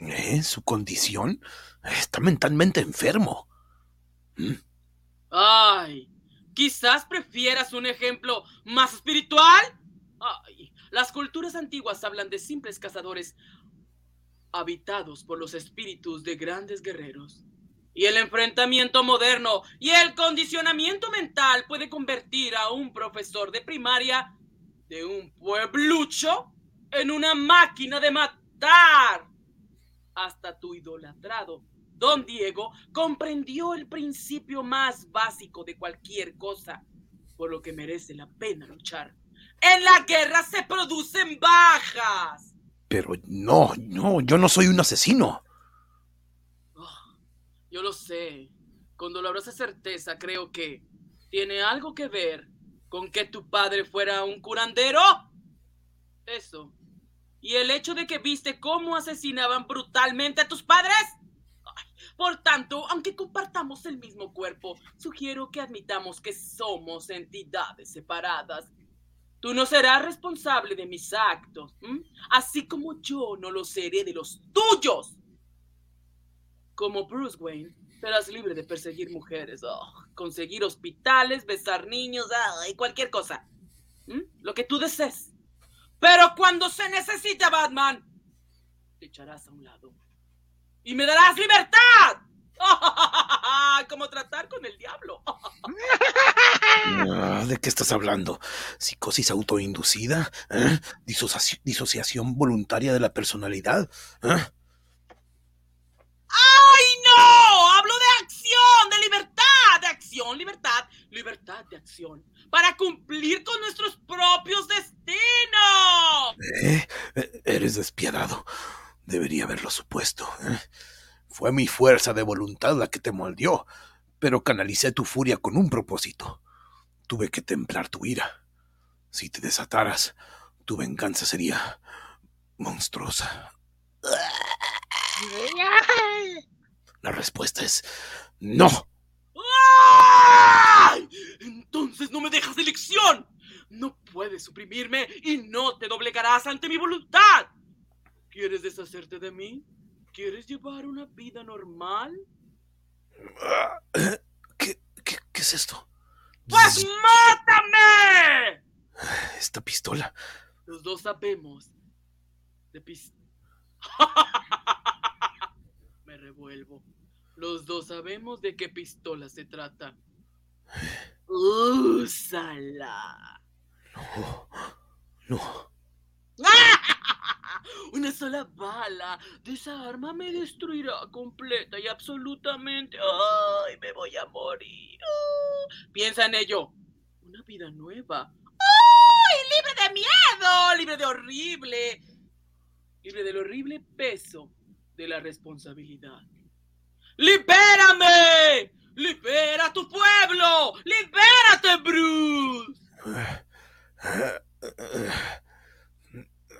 ¿Eh? ¿Su condición? Está mentalmente enfermo. ¿Mm? Ay, quizás prefieras un ejemplo más espiritual. Ay, las culturas antiguas hablan de simples cazadores habitados por los espíritus de grandes guerreros. Y el enfrentamiento moderno y el condicionamiento mental puede convertir a un profesor de primaria de un pueblucho en una máquina de matar. Hasta tu idolatrado, don Diego, comprendió el principio más básico de cualquier cosa, por lo que merece la pena luchar. En la guerra se producen bajas. Pero no, no, yo no soy un asesino. Oh, yo lo sé. Con dolorosa certeza creo que tiene algo que ver con que tu padre fuera un curandero. Eso. Y el hecho de que viste cómo asesinaban brutalmente a tus padres. Por tanto, aunque compartamos el mismo cuerpo, sugiero que admitamos que somos entidades separadas. Tú no serás responsable de mis actos, así como yo no lo seré de los tuyos. Como Bruce Wayne, serás libre de perseguir mujeres, oh, conseguir hospitales, besar niños, y cualquier cosa. Lo que tú desees. Pero cuando se necesita Batman, te echarás a un lado. Y me darás libertad. Como tratar con el diablo. Ah, ¿De qué estás hablando? ¿Psicosis autoinducida? ¿Eh? ¿Disociaci- ¿Disociación voluntaria de la personalidad? ¿Eh? ¡Ay, no! Hablo de acción, de libertad, de acción, libertad, libertad de acción. Para cumplir con nuestros propios destinos. ¿Eh? Eh, Eres despiadado. Debería haberlo supuesto. ¿eh? Fue mi fuerza de voluntad la que te moldeó, pero canalicé tu furia con un propósito. Tuve que templar tu ira. Si te desataras, tu venganza sería monstruosa. La respuesta es no. Entonces no me dejas elección. No puedes suprimirme y no te doblegarás ante mi voluntad. ¿Quieres deshacerte de mí? ¿Quieres llevar una vida normal? Ah. ¿Qué, qué, qué es esto? ¡Pues mátame! Esta pistola. Los dos sabemos de pis... Me revuelvo. Los dos sabemos de qué pistola se trata. Úsala. No. No. Una sola bala de esa arma me destruirá completa y absolutamente. ¡Ay, me voy a morir! ¡Ah! Piensa en ello. Una vida nueva. ¡Ay, libre de miedo! Libre de horrible. Libre del horrible peso de la responsabilidad. ¡Libérame! ¡Libera a tu pueblo! ¡Libérate, Bruce!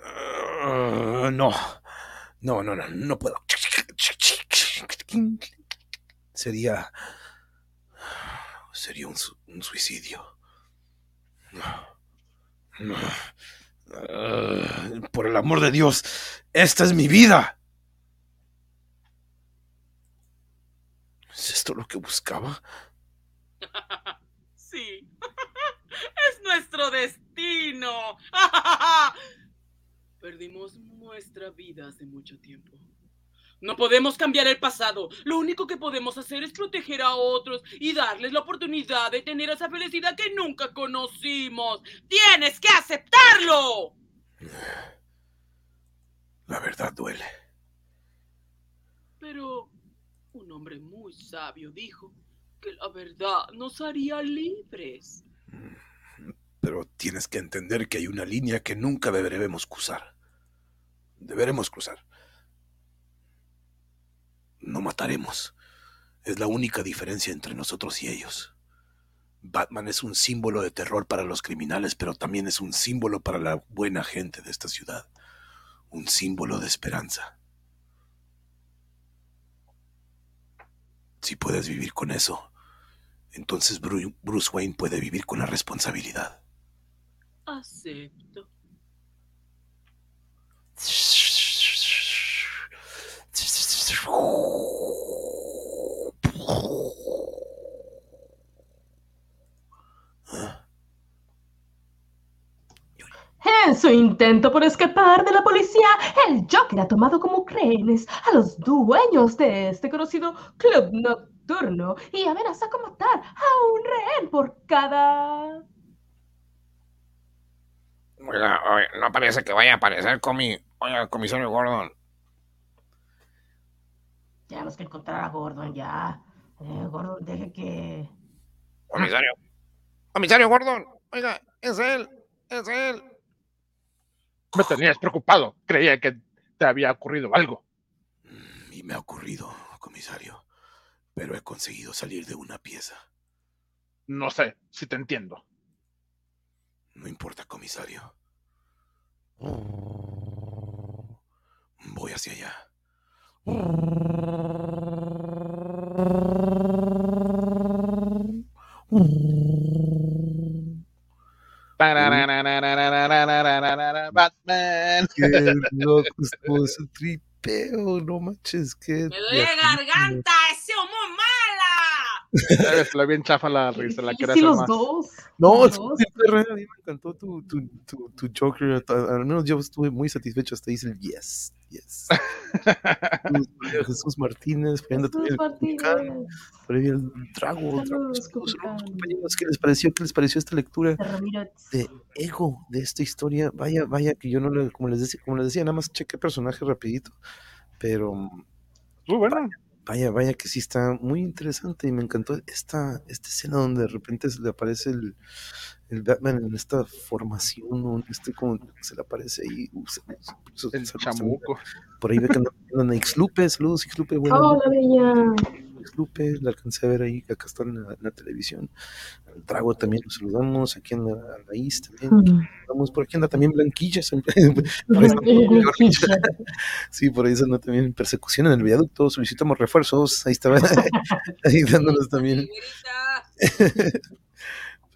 Ah, no, no, no, no, no puedo. Sería. Sería un, su- un suicidio. Ah, Por el amor de Dios, esta es mi vida. ¿Es esto lo que buscaba? Sí. es nuestro destino. Perdimos nuestra vida hace mucho tiempo. No podemos cambiar el pasado. Lo único que podemos hacer es proteger a otros y darles la oportunidad de tener esa felicidad que nunca conocimos. ¡Tienes que aceptarlo! La verdad duele. Pero un hombre muy sabio dijo que la verdad nos haría libres. Pero tienes que entender que hay una línea que nunca deberemos cruzar. Deberemos cruzar. No mataremos. Es la única diferencia entre nosotros y ellos. Batman es un símbolo de terror para los criminales, pero también es un símbolo para la buena gente de esta ciudad. Un símbolo de esperanza. Si puedes vivir con eso, entonces Bru- Bruce Wayne puede vivir con la responsabilidad. Acepto. En su intento por escapar de la policía, el Joker ha tomado como rehenes a los dueños de este conocido club nocturno y amenaza con matar a un rehén por cada... Oiga, oiga, no parece que vaya a aparecer comi... Oiga, comisario Gordon. Tenemos que encontrar a Gordon ya. Eh, Gordon, deje que. Comisario. Comisario Gordon. Oiga, es él. Es él. Me tenías preocupado. Creía que te había ocurrido algo. Y me ha ocurrido, comisario. Pero he conseguido salir de una pieza. No sé si te entiendo. No importa, comisario. Voy hacia allá. Batman. Qué loco estuvo ese tripeo, no manches, qué. ¡Me duele garganta! ¡Ese Estuvo bien chafa la risa, la sí, hacer los más. dos. No, los dos. a mí me encantó tu, tu, tu, tu Joker. Al menos yo estuve muy satisfecho. Hasta hice el yes, yes. Jesús- Martínez, poniendo Jesús el compañeros, ¿Qué les pareció? ¿Qué les pareció esta lectura de ego de esta historia? Vaya, vaya, que yo no le, como les decía, como les decía, nada más chequé personaje rapidito. Pero Muy bueno. Vaya, vaya que sí está muy interesante y me encantó esta, esta escena donde de repente se le aparece el, el Batman en esta formación, ¿no? En este como se le aparece ahí. uh, se- se- se- El se- chamuco. Por ahí ve que andan a Ixlupe, saludos Ixlupe, buenas Hola, noches, bella. Ixlupe, la alcancé a ver ahí, acá está en la, en la televisión. Al Drago también lo saludamos, aquí en la, a también, saludamos, por aquí anda también Blanquilla, por Sí, por ahí anda también persecución en el viaducto, solicitamos refuerzos, ahí estaba, ahí dándonos también.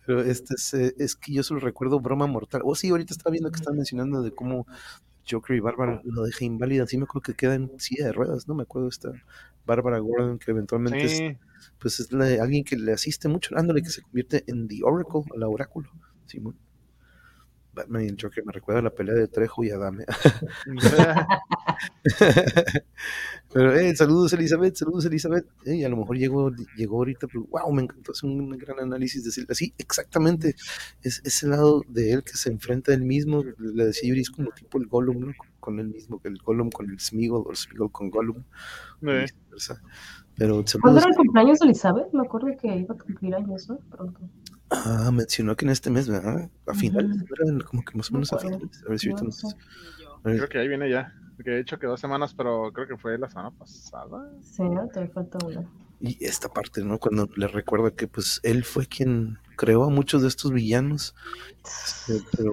Pero este es, eh, es que yo solo recuerdo Broma Mortal. Oh, sí, ahorita estaba viendo que estaban mencionando de cómo Joker y Bárbara lo deja inválida. Sí, me acuerdo que queda en silla de ruedas, ¿no? Me acuerdo esta Bárbara Gordon, que eventualmente es, Sí. pues es la- alguien que le asiste mucho, ándale, que se convierte en The Oracle, la oráculo. Simón. Batman y el Joker me recuerda a la pelea de Trejo y Adame. pero, eh, saludos Elizabeth, saludos Elizabeth. Eh, a lo mejor llegó, llegó ahorita, pero wow, me encantó, es un, gran análisis de así, exactamente, es ese lado de él que se enfrenta a él mismo, le decía Yuri, es como tipo el Gollum, ¿no? Con él mismo, que el Gollum con el Smeagol, o el Smeagol con Gollum. Pero, ¿Cuándo era el cumpleaños de Elizabeth? Me acuerdo que iba a cumplir años, ¿no? Pronto. Ah, mencionó que en este mes, ¿verdad? A finales, uh como que más o menos a finales. A ver si ahorita nos... Creo que ahí viene ya. Que he hecho que dos semanas, pero creo que fue la semana pasada. Sí, te falta una. Y esta parte, ¿no? Cuando le recuerda que pues él fue quien creó a muchos de estos villanos. Este, pero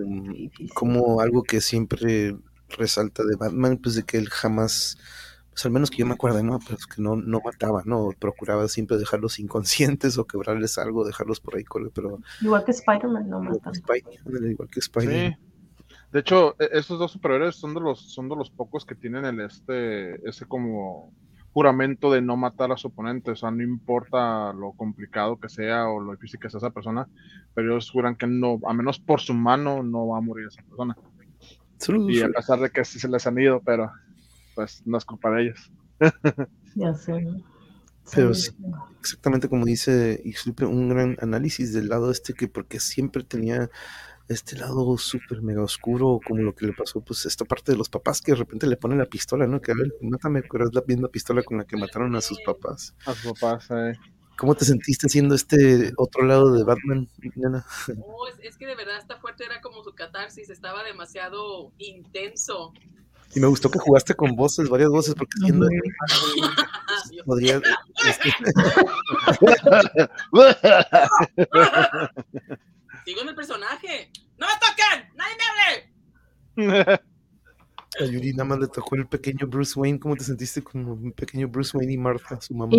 como algo que siempre resalta de Batman, pues de que él jamás pues al menos que yo me acuerdo, ¿no? Pues que no, no mataba, ¿no? Procuraba siempre dejarlos inconscientes o quebrarles algo, dejarlos por ahí, pero... Igual que Spider-Man, no mata. Igual que Spider-Man. De hecho, e, estos dos superhéroes son de los, son de los pocos que tienen el este, ese como juramento de no matar a su oponente, o sea, no importa lo complicado que sea o lo difícil que sea esa persona, pero ellos juran que no, a menos por su mano, no va a morir esa persona. y a pesar de que sí se les han ido, pero pues no es culpa de ellos. ya sé. Pero exactamente como dice un gran análisis del lado este que porque siempre tenía este lado súper mega oscuro, como lo que le pasó, pues esta parte de los papás que de repente le ponen la pistola, ¿no? Que a ver, mátame, pero es la misma pistola con la que mataron a sus papás. A sus papás, eh. ¿Cómo te sentiste siendo este otro lado de Batman, Nena? Oh, es, que de verdad esta fuerte, era como su catarsis, estaba demasiado intenso. Y me gustó que jugaste con voces, varias voces, porque siendo podría este, Sigo en el personaje. ¡No me toquen! ¡Nadie me hable! A Yuri nada más le tocó el pequeño Bruce Wayne. ¿Cómo te sentiste como un pequeño Bruce Wayne y Martha, su mamá?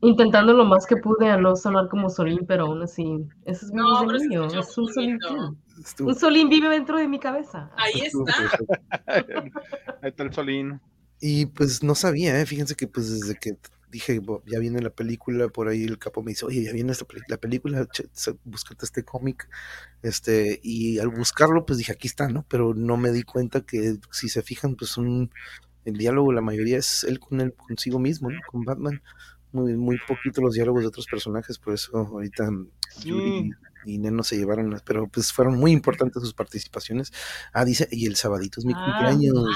intentando lo más que pude a no sonar como Solín, pero aún así, eso es mi no, voz de niño. Es un Solín. Un Solín vive dentro de mi cabeza. Ahí está. Ahí está el Solín. Y pues no sabía, ¿eh? fíjense que pues desde que dije, ya viene la película, por ahí el capo me dice, oye, ya viene esta la película, búscate este cómic, este, y al buscarlo, pues dije, aquí está, ¿no? Pero no me di cuenta que si se fijan, pues un, el diálogo, la mayoría es él con él, consigo mismo, ¿no? Con Batman, muy, muy poquito los diálogos de otros personajes, por eso ahorita y Neno se llevaron, pero pues fueron muy importantes sus participaciones. Ah, dice, y el sabadito es mi ah, cumpleaños.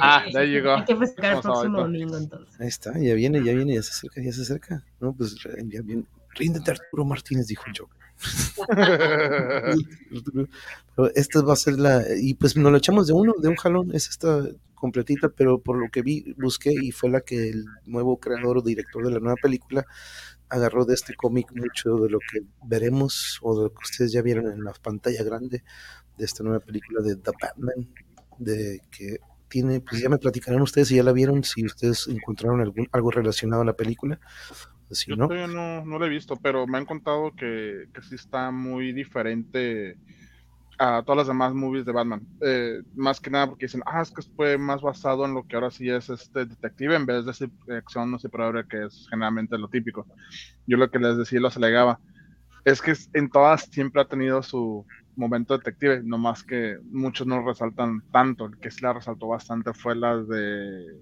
Ah, ya llegó. Hay que festejar el próximo domingo entonces. Ahí está, ya viene, ya viene, ya se acerca, ya se acerca. No, pues ya viene. Ríndete Arturo Martínez, dijo el Joker. pero esta va a ser la, y pues nos lo echamos de uno, de un jalón, es esta completita, pero por lo que vi, busqué y fue la que el nuevo creador o director de la nueva película agarró de este cómic mucho de lo que veremos o de lo que ustedes ya vieron en la pantalla grande de esta nueva película de The Batman, de que tiene, pues ya me platicarán ustedes si ya la vieron, si ustedes encontraron algún, algo relacionado a la película. Si Yo no, no, no la he visto, pero me han contado que, que sí está muy diferente a todas las demás movies de Batman. Eh, más que nada porque dicen, ah, es que fue más basado en lo que ahora sí es este detective en vez de esa acción no sé, pero que es generalmente lo típico. Yo lo que les decía y los alegaba es que en todas siempre ha tenido su momento detective, no más que muchos no resaltan tanto. El que sí la resaltó bastante fue la de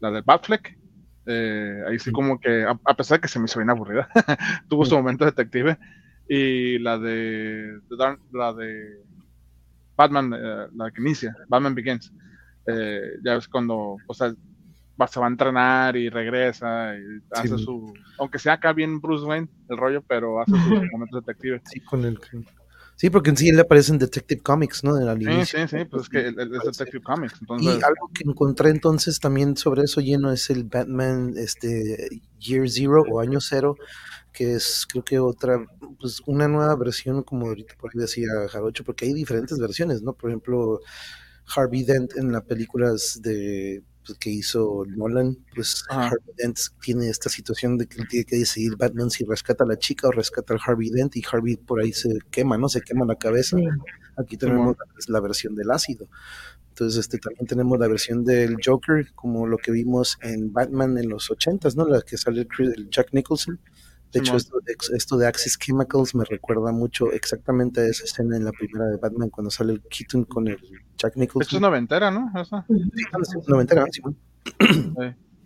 la de Batfleck. Eh, ahí sí como que, a, pesar de que se me hizo bien aburrida, tuvo su momento detective y la de, la de Batman, eh, la que inicia, Batman Begins. Eh, ya ves cuando, o sea, se va a entrenar y regresa y hace su, aunque sea acá bien Bruce Wayne el rollo, pero hace sus momentos detectives. Sí, con el Sí, porque en sí él aparece en Detective Comics, ¿no? sí, sí, sí, pues es que es Detective Comics. Y algo que encontré entonces también sobre eso lleno es el Batman este, Year Zero o Año Cero, que es creo que otra, pues una nueva versión, como ahorita por ahí decía Jarocho, porque hay diferentes versiones, ¿no? Por ejemplo, Harvey Dent en las películas de pues, que hizo Nolan, pues Harvey Dent tiene esta situación de que tiene que decidir Batman si rescata a la chica o rescata al Harvey Dent y Harvey por ahí se quema, ¿no? Se quema la cabeza. Aquí tenemos la, versión del ácido. Entonces, este, también tenemos la versión del Joker, como lo que vimos en Batman en los ochentas, ¿no? La que sale el Jack Nicholson De hecho, esto, esto, de Axis Chemicals me recuerda mucho exactamente a esa escena en la primera de Batman cuando sale el Keaton con el Jack Nicholson. Esto es noventera, ¿no? Esa. Sí, noventera, sí.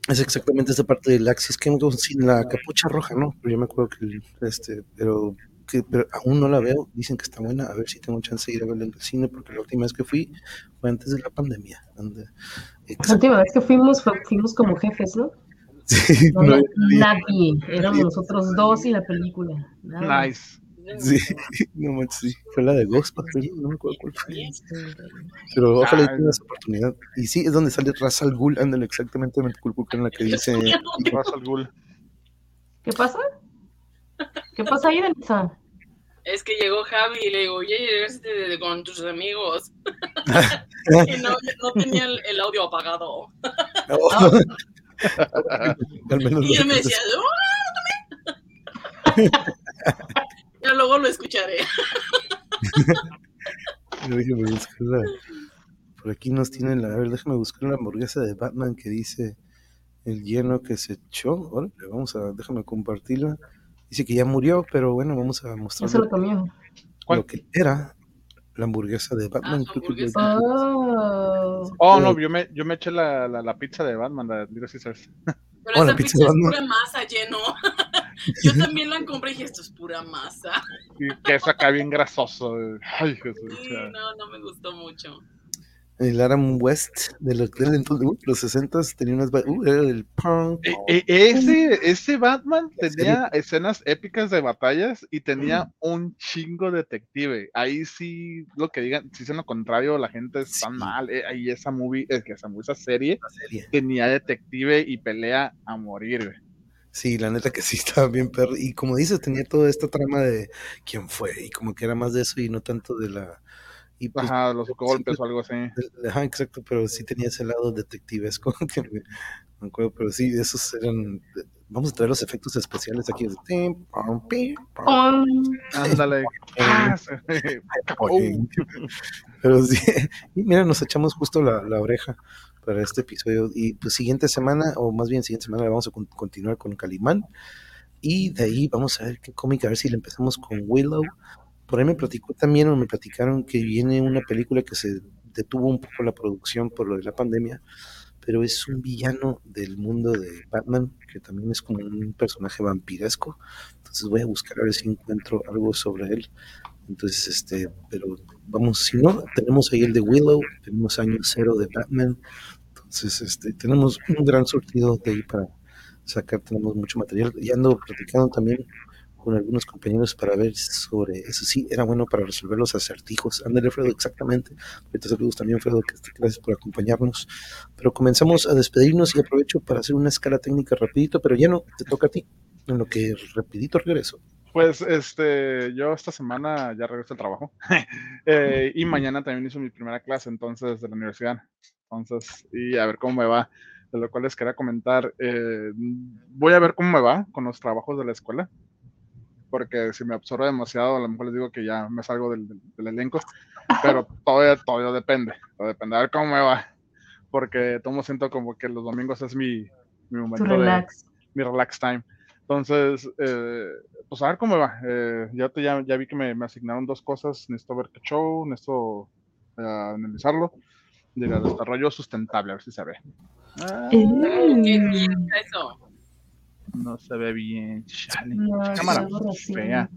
Es exactamente esta parte del Axis Chemicals sin la capucha roja, ¿no? Pero yo me acuerdo que, este, pero, que, pero aún no la veo. Dicen que está buena. A ver si tengo chance de ir a verla en el cine, porque la última vez que fui fue antes de la pandemia. Donde, la última vez que fuimos, fuimos como jefes, ¿no? Sí, no, no, nadie, éramos nosotros dos y la película. Nada. Nice. Sí, no manches, sí. Fue la de Ghostbusters, no me acuerdo cuál fue. Pero ojalá tenga esa oportunidad. Y sí, es donde sale Ra's al Ghul, ándale, exactamente en la que dice Ra's al Ghul. ¿Qué pasa? ¿Qué pasa ahí, Denisa? Es que llegó Javi y le digo, oye, llegaste con tus amigos. y no, no tenía el, el audio apagado. Al menos y él me decía, ¡Oh, ya luego lo escucharé. Por aquí nos tienen la. A ver, déjame buscar la hamburguesa de Batman que dice el lleno que se echó. vamos a. Déjame compartirla. Dice que ya murió, pero bueno, vamos a mostrar. Eso lo comió. Lo que era la hamburguesa de Batman. Ah, oh. Oh. no, yo me, yo me eché la, la, la pizza de Batman, la Little Caesars. Pero oh, esa pizza, pizza es pura masa, lleno. yo también la compré y dije, esto es pura masa. Y queso acá bien grasoso. Ay, Jesús. Sí, no, no me gustó mucho el Aram West del hotel entonces, uh, los 60 tenía unas uh, era el punk. E, e, ese, ese Batman tenía escenas épicas de batallas y tenía un chingo detective. Ahí sí lo que digan, si es lo contrario, la gente está mal. Eh, ahí esa movie, es que esa, esa serie, serie, tenía detective y pelea a morir. Sí, la neta que sí estaba bien perro. Y como dices, tenía toda esta trama de quién fue, y como que era más de eso y no tanto de la y pues, Ajá, los golpes o algo así. Ajá, exacto, pero sí tenía ese lado detectivesco que me, me acuerdo, pero sí, esos eran. Vamos a traer los efectos especiales aquí. Ándale. pero sí, y mira, nos echamos justo la, la oreja para este episodio. Y pues siguiente semana, o más bien siguiente semana, vamos a continuar con Calimán. Y de ahí vamos a ver qué cómic, a ver si le empezamos con Willow por ahí me platicó también, o me platicaron que viene una película que se detuvo un poco la producción por lo de la pandemia, pero es un villano del mundo de Batman, que también es como un personaje vampiresco. Entonces voy a buscar a ver si encuentro algo sobre él. Entonces, este, pero vamos, si no, tenemos ahí el de Willow, tenemos año cero de Batman. Entonces, este, tenemos un gran surtido de ahí para sacar, tenemos mucho material. Y ando platicando también con algunos compañeros para ver sobre eso. Sí, era bueno para resolver los acertijos. Ándale, Fredo, exactamente. Ahorita saludos también, Fredo, gracias por acompañarnos. Pero comenzamos a despedirnos y aprovecho para hacer una escala técnica rapidito, pero ya no, te toca a ti, en lo que rapidito regreso. Pues este, yo esta semana ya regreso al trabajo eh, y mañana también hice mi primera clase entonces de la universidad. Entonces, y a ver cómo me va. De lo cual les quería comentar, eh, voy a ver cómo me va con los trabajos de la escuela porque si me absorbe demasiado, a lo mejor les digo que ya me salgo del, elenco, pero todavía, todavía depende, todo depende, a ver cómo me va, porque tomo siento como que los domingos es mi, mi momento relax. de mi relax time. Entonces, eh, pues a ver cómo me va. Eh, ya, te, ya, ya, vi que me, me, asignaron dos cosas, necesito ver qué show, necesito eh, analizarlo, de desarrollo sustentable, a ver si se ve. Ah, ¿Qué eso? No se ve bien. cámara fea.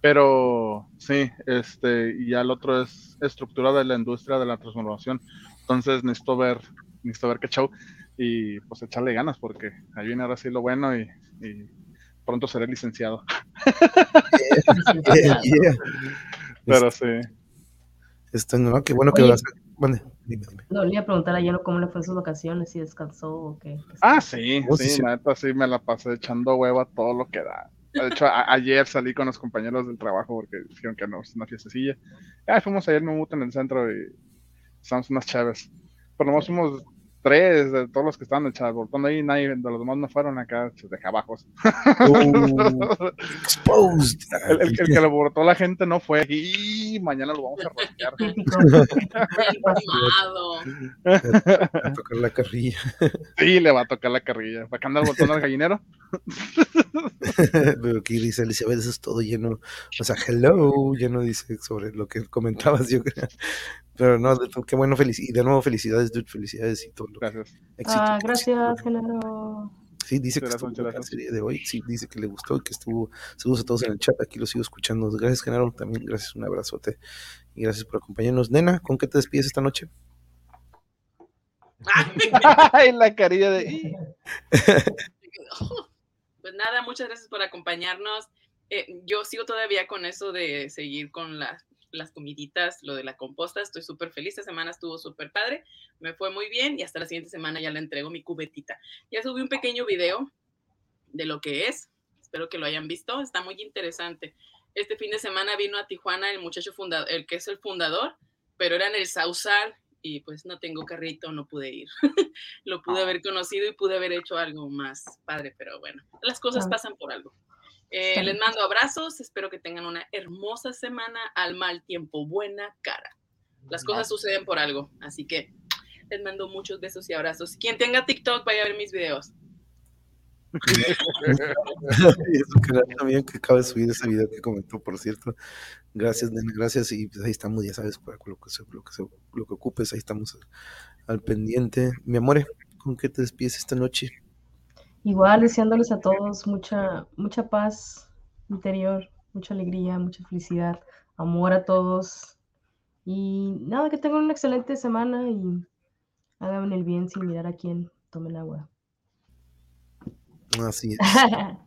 Pero sí, este, y ya el otro es estructura de la industria de la transformación. Entonces necesito ver, necesito ver qué show y pues echarle ganas porque ahí viene ahora sí lo bueno y, pronto seré licenciado. Pero sí. Este, no, qué bueno que lo hace. Bueno, No, le iba a preguntar a Yano cómo le fue en sus vacaciones, si descansó o qué. Ah, sí, oh, sí, neta, sí, me la pasé echando hueva todo lo que da. De hecho, ayer salí con los compañeros del trabajo porque dijeron que no, es una fiestecilla. Ah, fuimos ayer en un en el centro y estamos unas chaves. Pero nomás fuimos tres, de todos los que estaban en el botón ahí, nadie de los demás no fueron acá, de abajo. Uh, exposed. El, el- el que lo votó la gente no fue y mañana lo vamos a rastrear. Informado. A tocar la carrilla. Sí, le va a tocar la carrilla. ¿Para qué anda el botón al gallinero? Pero aquí dice Elizabeth, eso es todo lleno, o sea, hello, ya no dice sobre lo que comentabas, yo creo. Pero no, de- qué bueno, felicidades. Y de nuevo, felicidades, dude, felicidades y todo lo que Gracias. éxito, Ah, gracias, Genaro. Sí, dice que estuvo la serie de hoy. Sí, dice que le gustó y que estuvo. Saludos a todos en el chat. Aquí lo sigo escuchando. Gracias, Genaro. También gracias, un abrazote. Y gracias por acompañarnos. Nena, ¿con qué te despides esta noche? Ay, la carilla de. Pues nada, muchas gracias por acompañarnos. Eh, yo sigo todavía con eso de seguir con las, las comiditas, lo de la composta. Estoy súper feliz. Esta semana estuvo súper padre. Me fue muy bien y hasta la siguiente semana ya le entrego mi cubetita. Ya subí un pequeño video de lo que es. Espero que lo hayan visto. Está muy interesante. Este fin de semana vino a Tijuana el muchacho fundador, el que es el fundador, pero era en el Sausal y pues no tengo carrito, no pude ir. lo pude haber conocido y pude haber hecho algo más padre, pero bueno, las cosas Ah. pasan por algo. Eh, les mando abrazos, espero que tengan una hermosa semana, al mal tiempo, buena cara. Las cosas suceden por algo, así que les mando muchos besos y abrazos. Quien tenga TikTok, vaya a ver mis videos. Y eso que era también que acaba de subir ese video que comentó, por cierto. Gracias, nena, gracias. Y pues ahí estamos, ya sabes, para lo que, se- lo que, se- lo que ocupes, ahí estamos al pendiente. Mi amor, ¿con qué te despides esta noche? Igual deseándoles a todos mucha, mucha paz interior, mucha alegría, mucha felicidad, amor a todos. Y nada, que tengan una excelente semana y hagan el bien sin mirar a quién tomen agua. Así es.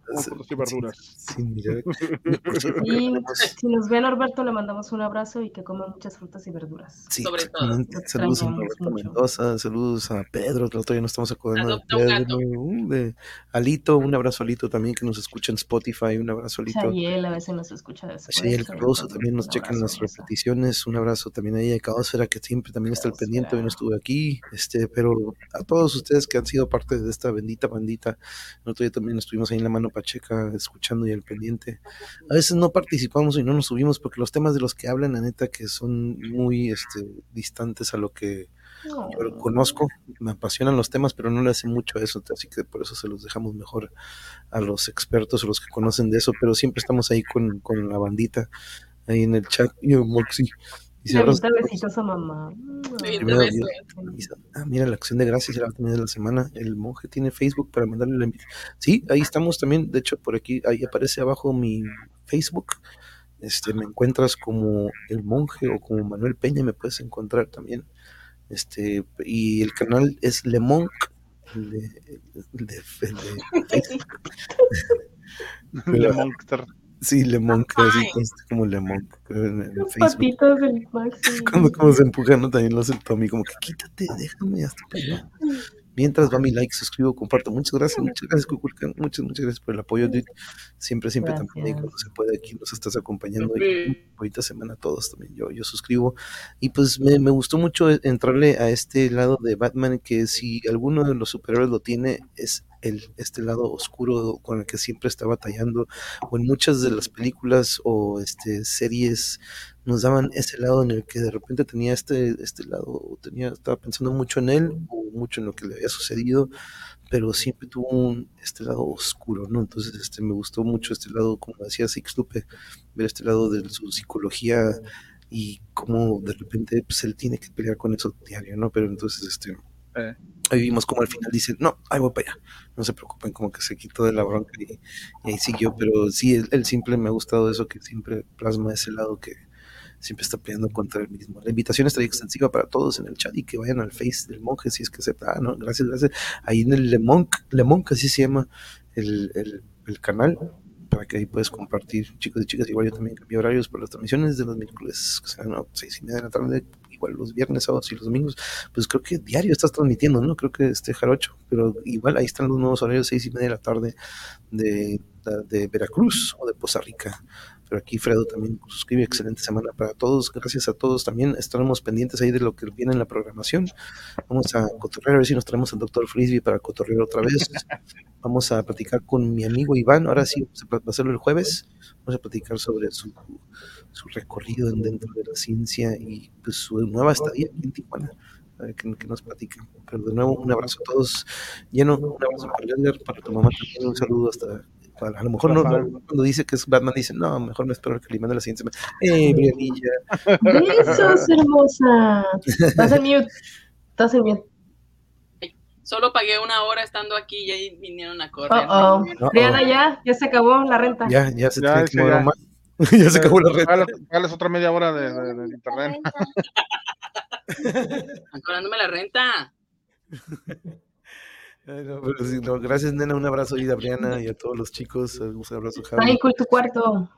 Y verduras. Sin cierto, Y si nos ven Norberto, le mandamos un abrazo y que coma muchas frutas y verduras. Sí, Sobre todo. Saludos a mucho. Mendoza, saludos a Pedro, que el otro día no estamos acordando de un. Pedro, de Alito, un abrazo a Alito también que nos escucha en Spotify, un abrazo a Alito. Chayel a veces nos escucha Shayel entonces, Cardoso también nos un checan las repeticiones, un abrazo también a ella de Caosfera que siempre también está al pendiente, hoy no estuve aquí, este, pero a todos ustedes que han sido parte de esta bendita bandita, el otro también estuvimos ahí en la mano pacheca escuchando y al pendiente. A veces no participamos y no nos subimos porque los temas de los que hablan, la neta, que son muy este, distantes a lo que yo conozco, me apasionan los temas, pero no le hacen mucho a eso, así que por eso se los dejamos mejor a los expertos o los que conocen de eso, pero siempre estamos ahí con, con la bandita, ahí en el chat, y Moxie. Y cierras- avienta besitos a mamá. Ah, mira, la acción de gracias será también de la semana. El monje tiene Facebook para mandarle la invitación. Sí, ahí estamos también. De hecho, por aquí, ahí aparece abajo mi Facebook. Este, me encuentras como el monje o como Manuel Peña, me puedes encontrar también. Este, y el canal es Le Monk, el de, el de- el de Facebook. Le Monster. Sí, Le Monk, así como Le Monk en, en Los patitos del Maxi. Cuando, cuando se empujan, ¿no? también lo hace el Tommy, como que quítate, déjame hasta para allá. Mientras va mi like, suscribo, comparto. Muchas gracias, muchas gracias, Cuculcán. Muchas, muchas gracias por el apoyo, dude. Siempre, siempre también Gracias. cuando se puede aquí nos estás acompañando. Sí. Y ahorita semana todos también. Yo, yo suscribo. Y pues me, me gustó mucho entrarle a este lado de Batman, que si alguno de los superhéroes lo tiene, es el, este lado oscuro con el que siempre está batallando. O en muchas de las películas o este, series nos daban ese lado en el que de repente tenía este, este lado, tenía, estaba pensando mucho en él o mucho en lo que le había sucedido, pero siempre tuvo un, este lado oscuro, ¿no? Entonces este, me gustó mucho este lado, como decía Sixtupe, ver este lado de su psicología y cómo de repente pues, él tiene que pelear con eso diario, ¿no? Pero entonces, este, Eh. Ahí vimos como al final dice, no, ahí voy para allá, no se preocupen, como que se quitó de la bronca y, ahí siguió, pero sí, él, él siempre me ha gustado eso, que siempre plasma ese lado que siempre está peleando contra él mismo. La invitación estaría extensiva para todos en el chat y que vayan al face del monje si es que acepta. Ah, no, gracias, gracias. Ahí en el Le Monk, Le Monk así se llama el, el, el canal, para que ahí puedes compartir, chicos y chicas. Igual yo también cambié horarios por las transmisiones de los miércoles, que serán a seis y media de la tarde, igual los viernes, sábados y los domingos. Pues creo que diario estás transmitiendo, ¿no? Creo que este Jarocho, pero igual ahí están los nuevos horarios, seis y media de la tarde de, de Veracruz o de Poza Rica Pero aquí Fredo también suscribe, excelente semana para todos, gracias a todos también, estaremos pendientes ahí de lo que viene en la programación, vamos a cotorrear, a ver si nos traemos al doctor Frisbee para cotorrear otra vez, vamos a platicar con mi amigo Iván, ahora sí, va a hacerlo el jueves, vamos a platicar sobre su, su recorrido dentro de la ciencia y pues, su nueva estadía aquí en Tijuana que, que, nos platican. Pero de nuevo, un abrazo a todos. Lleno, un abrazo para Edgar, para tu mamá también, un saludo hasta. A lo mejor no, no, cuando dice que es Batman, dice, no, mejor me espero que le mande la siguiente semana. ¡Eh, Brianilla! ¡Besos, hermosa! Estás en mute. Estás en mute. Solo pagué una hora estando aquí y ahí vinieron a correr. Uh -oh. Briana, ya, ya se acabó la renta. Ya, ya se Ya, tiene que mover ya. más. ya se acabó la renta. Dale- otra media hora de, de- de internet. Están cobrándome la renta. Ay, no, pero sí, no, gracias, nena. Un abrazo ahí a Briana y a todos los chicos. Un abrazo, Javi. cool tu cuarto.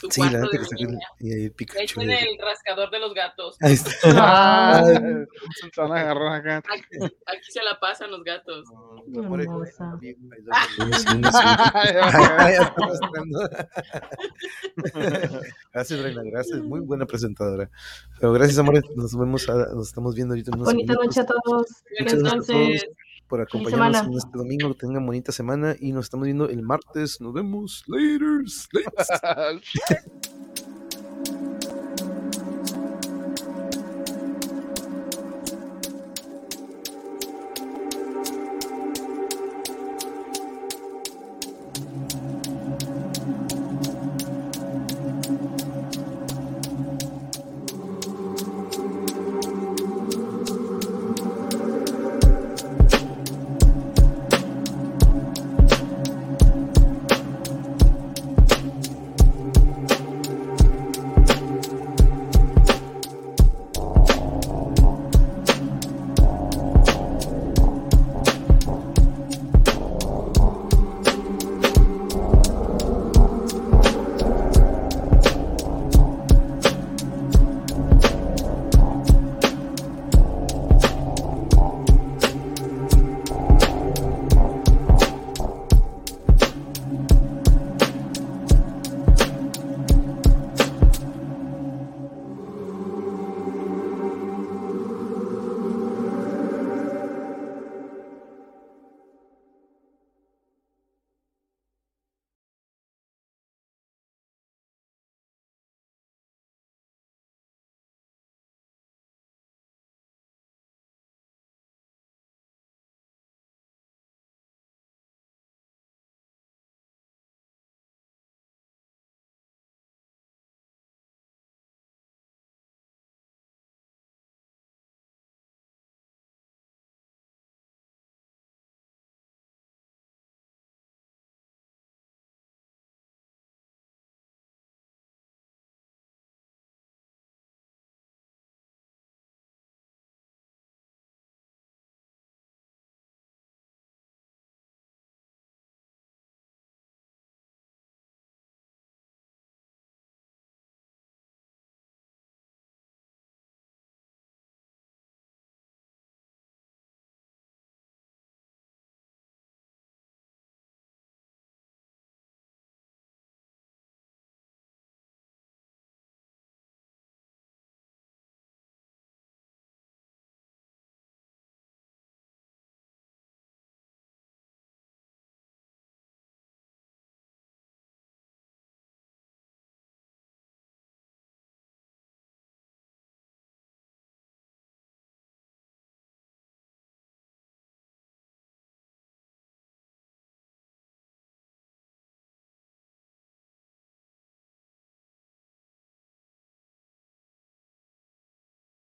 Tu Sí, la cuarto neta de que está. Y ahí Ahí Pikachu. tiene el rascador de los gatos. Ahí está. Ah, Se van a agarrar acá. Aquí, aquí se la pasan los gatos. Ay. Gracias, Reina, gracias. Muy buena presentadora. Pero gracias, amores. Nos vemos, a- nos estamos viendo ahorita en unos Bonita noche a todos. Entonces, todos por acompañarnos en este domingo. Que tengan bonita semana y nos estamos viendo el martes. Nos vemos. Laters.